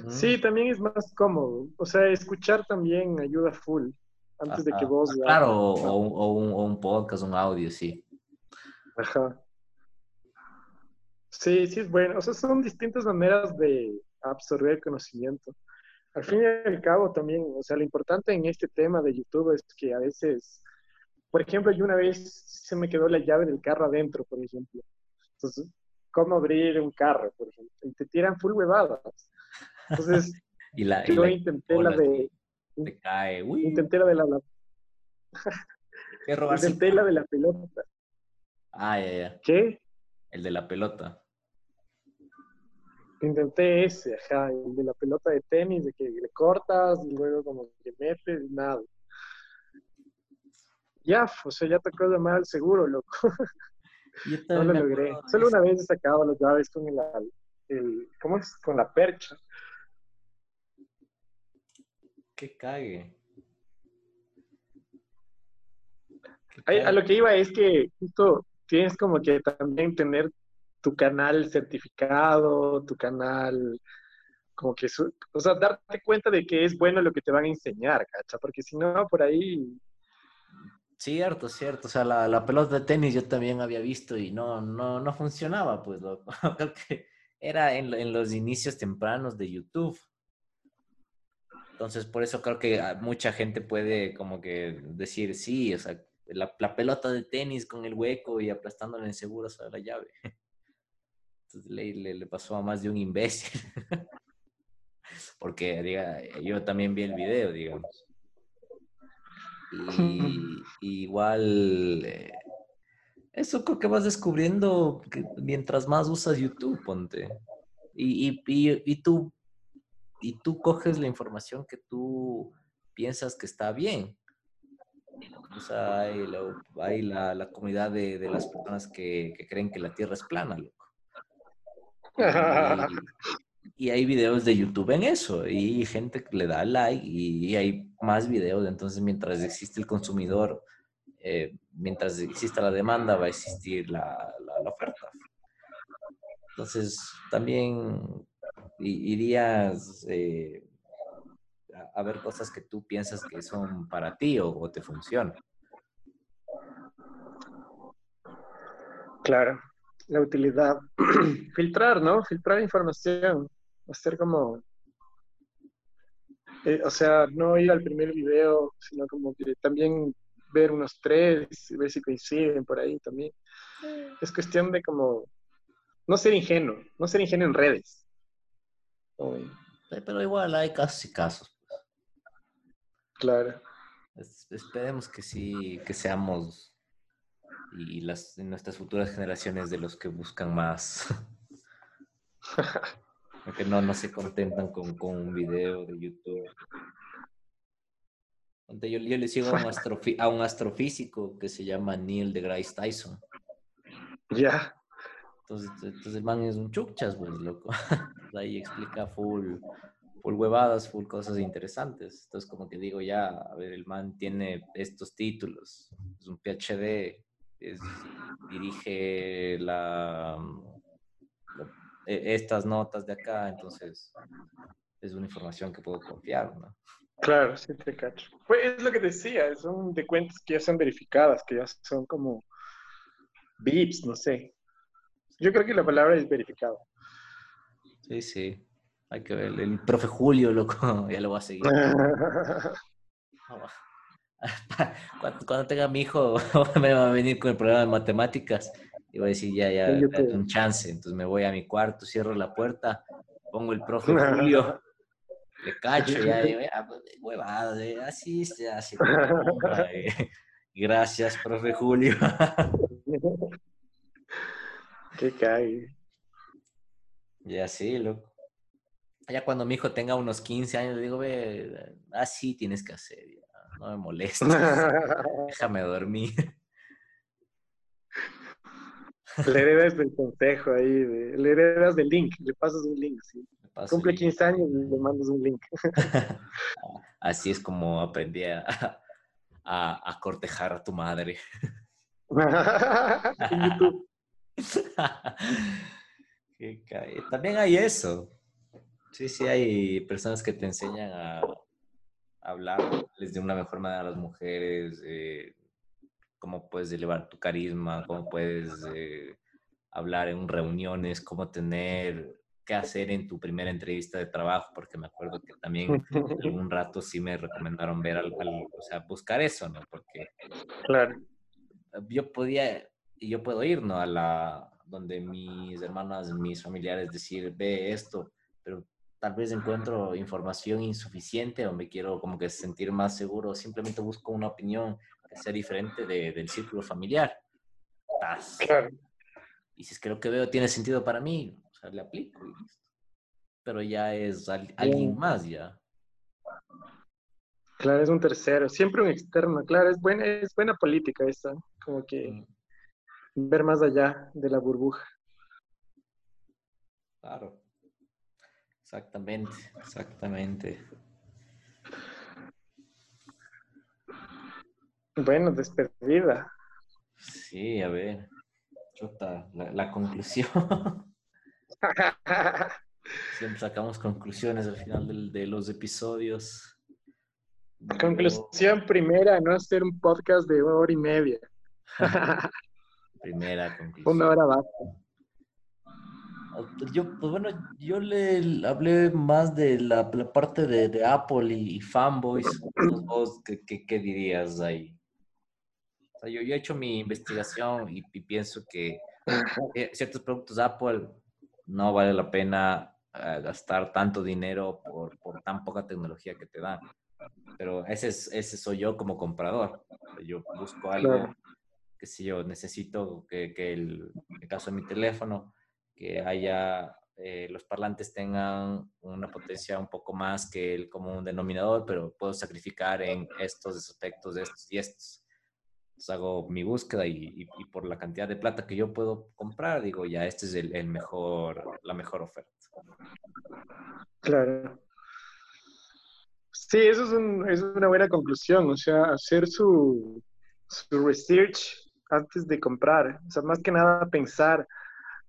Mm, Sí, también es más cómodo. O sea, escuchar también ayuda full. Antes de que vos... Ah, veas. Claro, o, o un, o un- o un podcast, un audio, sí. Ajá. Sí, sí es bueno. O sea, son distintas maneras de absorber conocimiento. Al fin y al cabo también, o sea, lo importante en este tema de YouTube es que a veces, por ejemplo, yo una vez se me quedó la llave del carro adentro, por ejemplo. Entonces, ¿cómo abrir un carro, por ejemplo? Y te tiran full huevadas. Entonces, Y la, y yo la intenté la de, te cae. Uy, intenté la de la, la- intenté la de la pelota. Ah, ya, ya. ¿Qué? El de la pelota. Intenté ese, ajá, el de la pelota de tenis, de que le cortas y luego como que metes y nada. Ya, o sea, ya tocó llamar al seguro, loco. Yo No lo logré. Solo una vez he sacado las llaves con el, el ¿cómo es? Con la percha. Que cague. Que a cague. lo que iba es que justo tienes como que también tener tu canal certificado, tu canal, como que, su- o sea, darte cuenta de que es bueno lo que te van a enseñar, ¿cacha? Porque si no, por ahí, Cierto, cierto. O sea, la, la pelota de tenis yo también había visto y no, no, no funcionaba, pues, loco. Creo que era en, en los inicios tempranos de YouTube. Entonces, por eso creo que ah, mucha gente puede como que decir, sí, o sea, la, la pelota de tenis con el hueco y aplastándole en seguro a la llave. Le, pasó a más de un imbécil. Porque, diga, yo también vi el video, digamos. Y, igual, eh, eso creo que vas descubriendo mientras más usas YouTube, ponte. Y, y, tú, y tú coges la información que tú piensas que está bien. Hay la, comunidad de, de las personas que, que creen que la Tierra es plana. Y, hay videos de YouTube en eso, y gente que le da like, y, hay más videos. Entonces, mientras existe el consumidor, eh, mientras exista la demanda, va a existir la, oferta. Entonces, también irías eh, a, ver cosas que tú piensas que son para ti o te funcionan. Claro, la utilidad. Filtrar, ¿no? Filtrar información. Hacer como eh, o sea, no ir al primer video, sino como que también ver unos tres, ver si coinciden por ahí también. Es cuestión de como no ser ingenuo, no ser ingenuo en redes. Pero igual hay casos y casos. Claro. esperemos que sí, que seamos y las nuestras futuras generaciones de los que buscan más. Porque no, no se contentan con, con un video de YouTube. Yo, yo le sigo a un, a un astrofísico que se llama Neil deGrasse Tyson. Ya. Entonces, entonces, el man es un chuchas, pues, loco. Ahí explica full, full huevadas, full cosas interesantes. Entonces, como que digo, ya, a ver, el man tiene estos títulos. Es un PhD, es, dirige la e, estas notas de acá, entonces es una información que puedo confiar, ¿no? Claro, sí te cacho. Pues es lo que decía, son de cuentas que ya son verificadas, que ya son como VIPs, no sé. Yo creo que la palabra es verificado. Sí, sí. Hay que ver. El profe Julio, loco, ya lo voy a seguir. cuando, tenga mi hijo, me va a venir con el programa de matemáticas y voy a decir, ya, ya, date un chance. Entonces me voy a mi cuarto, cierro la puerta, pongo el profe Julio, le cacho, ya, digo, ya, pues, huevada, así, así. Gracias, profe Julio. Qué cae. Y así, loco. Ya cuando mi hijo tenga unos 15 años, le digo, ve, así tienes que hacer, no me molestes, déjame dormir. Le heredas del consejo ahí, le heredas del link, le pasas un link. ¿sí? Cumple 15 años y le mandas un link. Así es como aprendí a, a, cortejar a tu madre. en YouTube. También hay eso. Sí, sí, hay personas que te enseñan a, hablarles de una mejor manera a las mujeres, eh, cómo puedes elevar tu carisma, cómo puedes eh, hablar en reuniones, cómo tener qué hacer en tu primera entrevista de trabajo, porque me acuerdo que también algún rato sí me recomendaron ver algo, o sea, buscar eso, ¿no? Porque claro. yo podía, y yo puedo ir, ¿no? A la, donde mis hermanas, mis familiares decir, ve esto, pero tal vez encuentro información insuficiente o me quiero como que sentir más seguro, simplemente busco una opinión sea diferente del círculo familiar. Y si es que lo que veo tiene sentido para mí, o sea, le aplico Pero ya es alguien más ya. Claro, es un tercero, siempre un externo, claro, es buena, es buena política esa, como que mm. ver más allá de la burbuja. Claro, exactamente, exactamente. Bueno, despedida. Sí, a ver. Chota, la, conclusión. Siempre sacamos conclusiones al final de, los episodios. Conclusión primera, no hacer un podcast de una hora y media. primera conclusión. Una hora basta. Yo, pues bueno, yo le hablé más de la, parte de, Apple y, fanboys. ¿qué, dirías ahí? yo, he hecho mi investigación y, pienso que eh, ciertos productos Apple no vale la pena eh, gastar tanto dinero por, por, tan poca tecnología que te dan. Pero ese, es, ese soy yo como comprador. Yo busco algo que si yo necesito que, que el, en el caso de mi teléfono, que haya eh, los parlantes tengan una potencia un poco más que el común denominador, pero puedo sacrificar en estos aspectos, de estos y estos hago mi búsqueda y, por la cantidad de plata que yo puedo comprar, digo, ya, este es el, mejor, la mejor oferta. Claro. Sí, eso es, una buena conclusión, o sea, hacer su, su research antes de comprar, o sea, más que nada pensar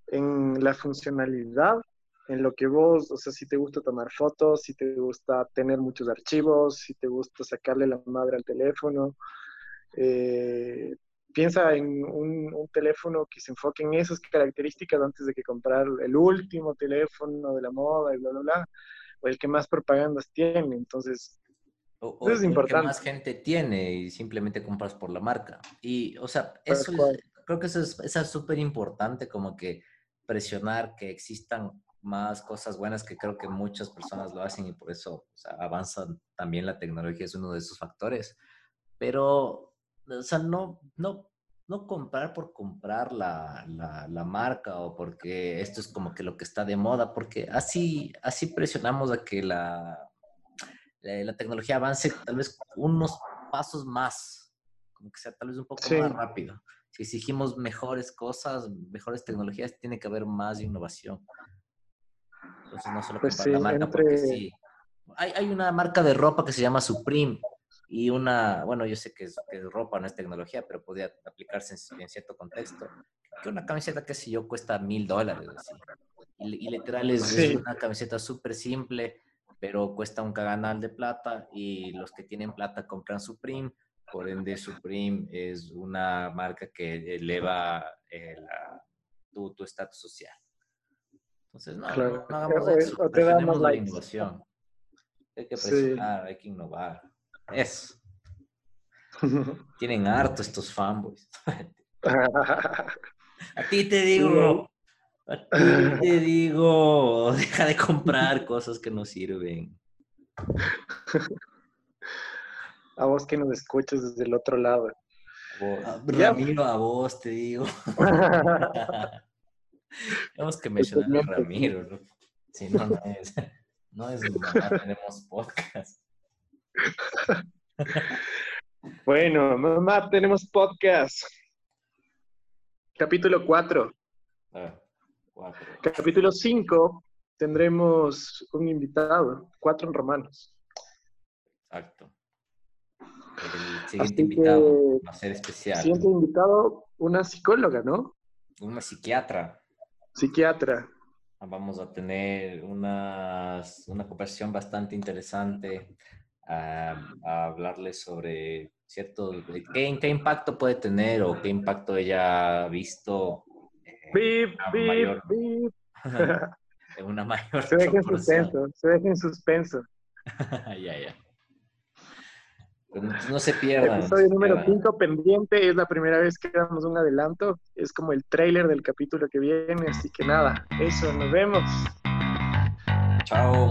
en la funcionalidad, en lo que vos, o sea, si te gusta tomar fotos, si te gusta tener muchos archivos, si te gusta sacarle la madre al teléfono, eh, piensa en un, un, teléfono que se enfoque en esas características antes de que comprar el último teléfono de la moda y bla, bla, bla, o el que más propagandas tiene. Entonces, o, o es importante. El que más gente tiene y simplemente compras por la marca. Y, o sea, eso es, creo que eso es súper importante, como que presionar que existan más cosas buenas que creo que muchas personas lo hacen y por eso o sea, avanza también la tecnología, es uno de esos factores. Pero, o sea, no, no, no comprar por comprar la, la, la, marca o porque esto es como que lo que está de moda, porque así, así presionamos a que la, la, la tecnología avance tal vez unos pasos más, como que sea tal vez un poco sí. más rápido. Si exigimos mejores cosas, mejores tecnologías, tiene que haber más innovación. Entonces no solo pues sí, la marca entre... porque sí. Hay, hay, una marca de ropa que se llama Supreme y una, bueno, yo sé que es, que es ropa, no es tecnología, pero podría aplicarse en, en, cierto contexto. Que una camiseta, qué sé yo, cuesta mil dólares. Y, y, literal es, sí. es una camiseta súper simple, pero cuesta un caganal de plata y los que tienen plata compran Supreme. Por ende, Supreme es una marca que eleva eh, la, tu estatus social. Entonces, no, claro. no hagamos eso. O te damos la innovación. Hay que presionar, sí. hay que innovar. Eso. Tienen harto estos fanboys. a ti te digo, a ti te digo, deja de comprar cosas que no sirven. A vos que nos escuchas desde el otro lado. A vos, Ramiro, a vos te digo. Tenemos que mencionar a Ramiro, ¿no? Si no, no es, no es mamá, tenemos podcast. Bueno, mamá, tenemos podcast. Capítulo 4. Ah, Capítulo 5 tendremos un invitado, cuatro en romanos. Exacto. El siguiente Así invitado va a ser especial. Siguiente invitado, una psicóloga, ¿no? Una psiquiatra psiquiatra. Vamos a tener una, una conversación bastante interesante a, a hablarle sobre cierto, qué, qué impacto puede tener o qué impacto ella ha visto. Eh, beep, beep, mayor, beep. una mayor. Se deja en suspenso, se deja en suspenso. ya, ya. No se pierdan. Episodio número 5 pendiente, es la primera vez que damos un adelanto, es como el trailer del capítulo que viene, así que nada, eso, nos vemos. Chao.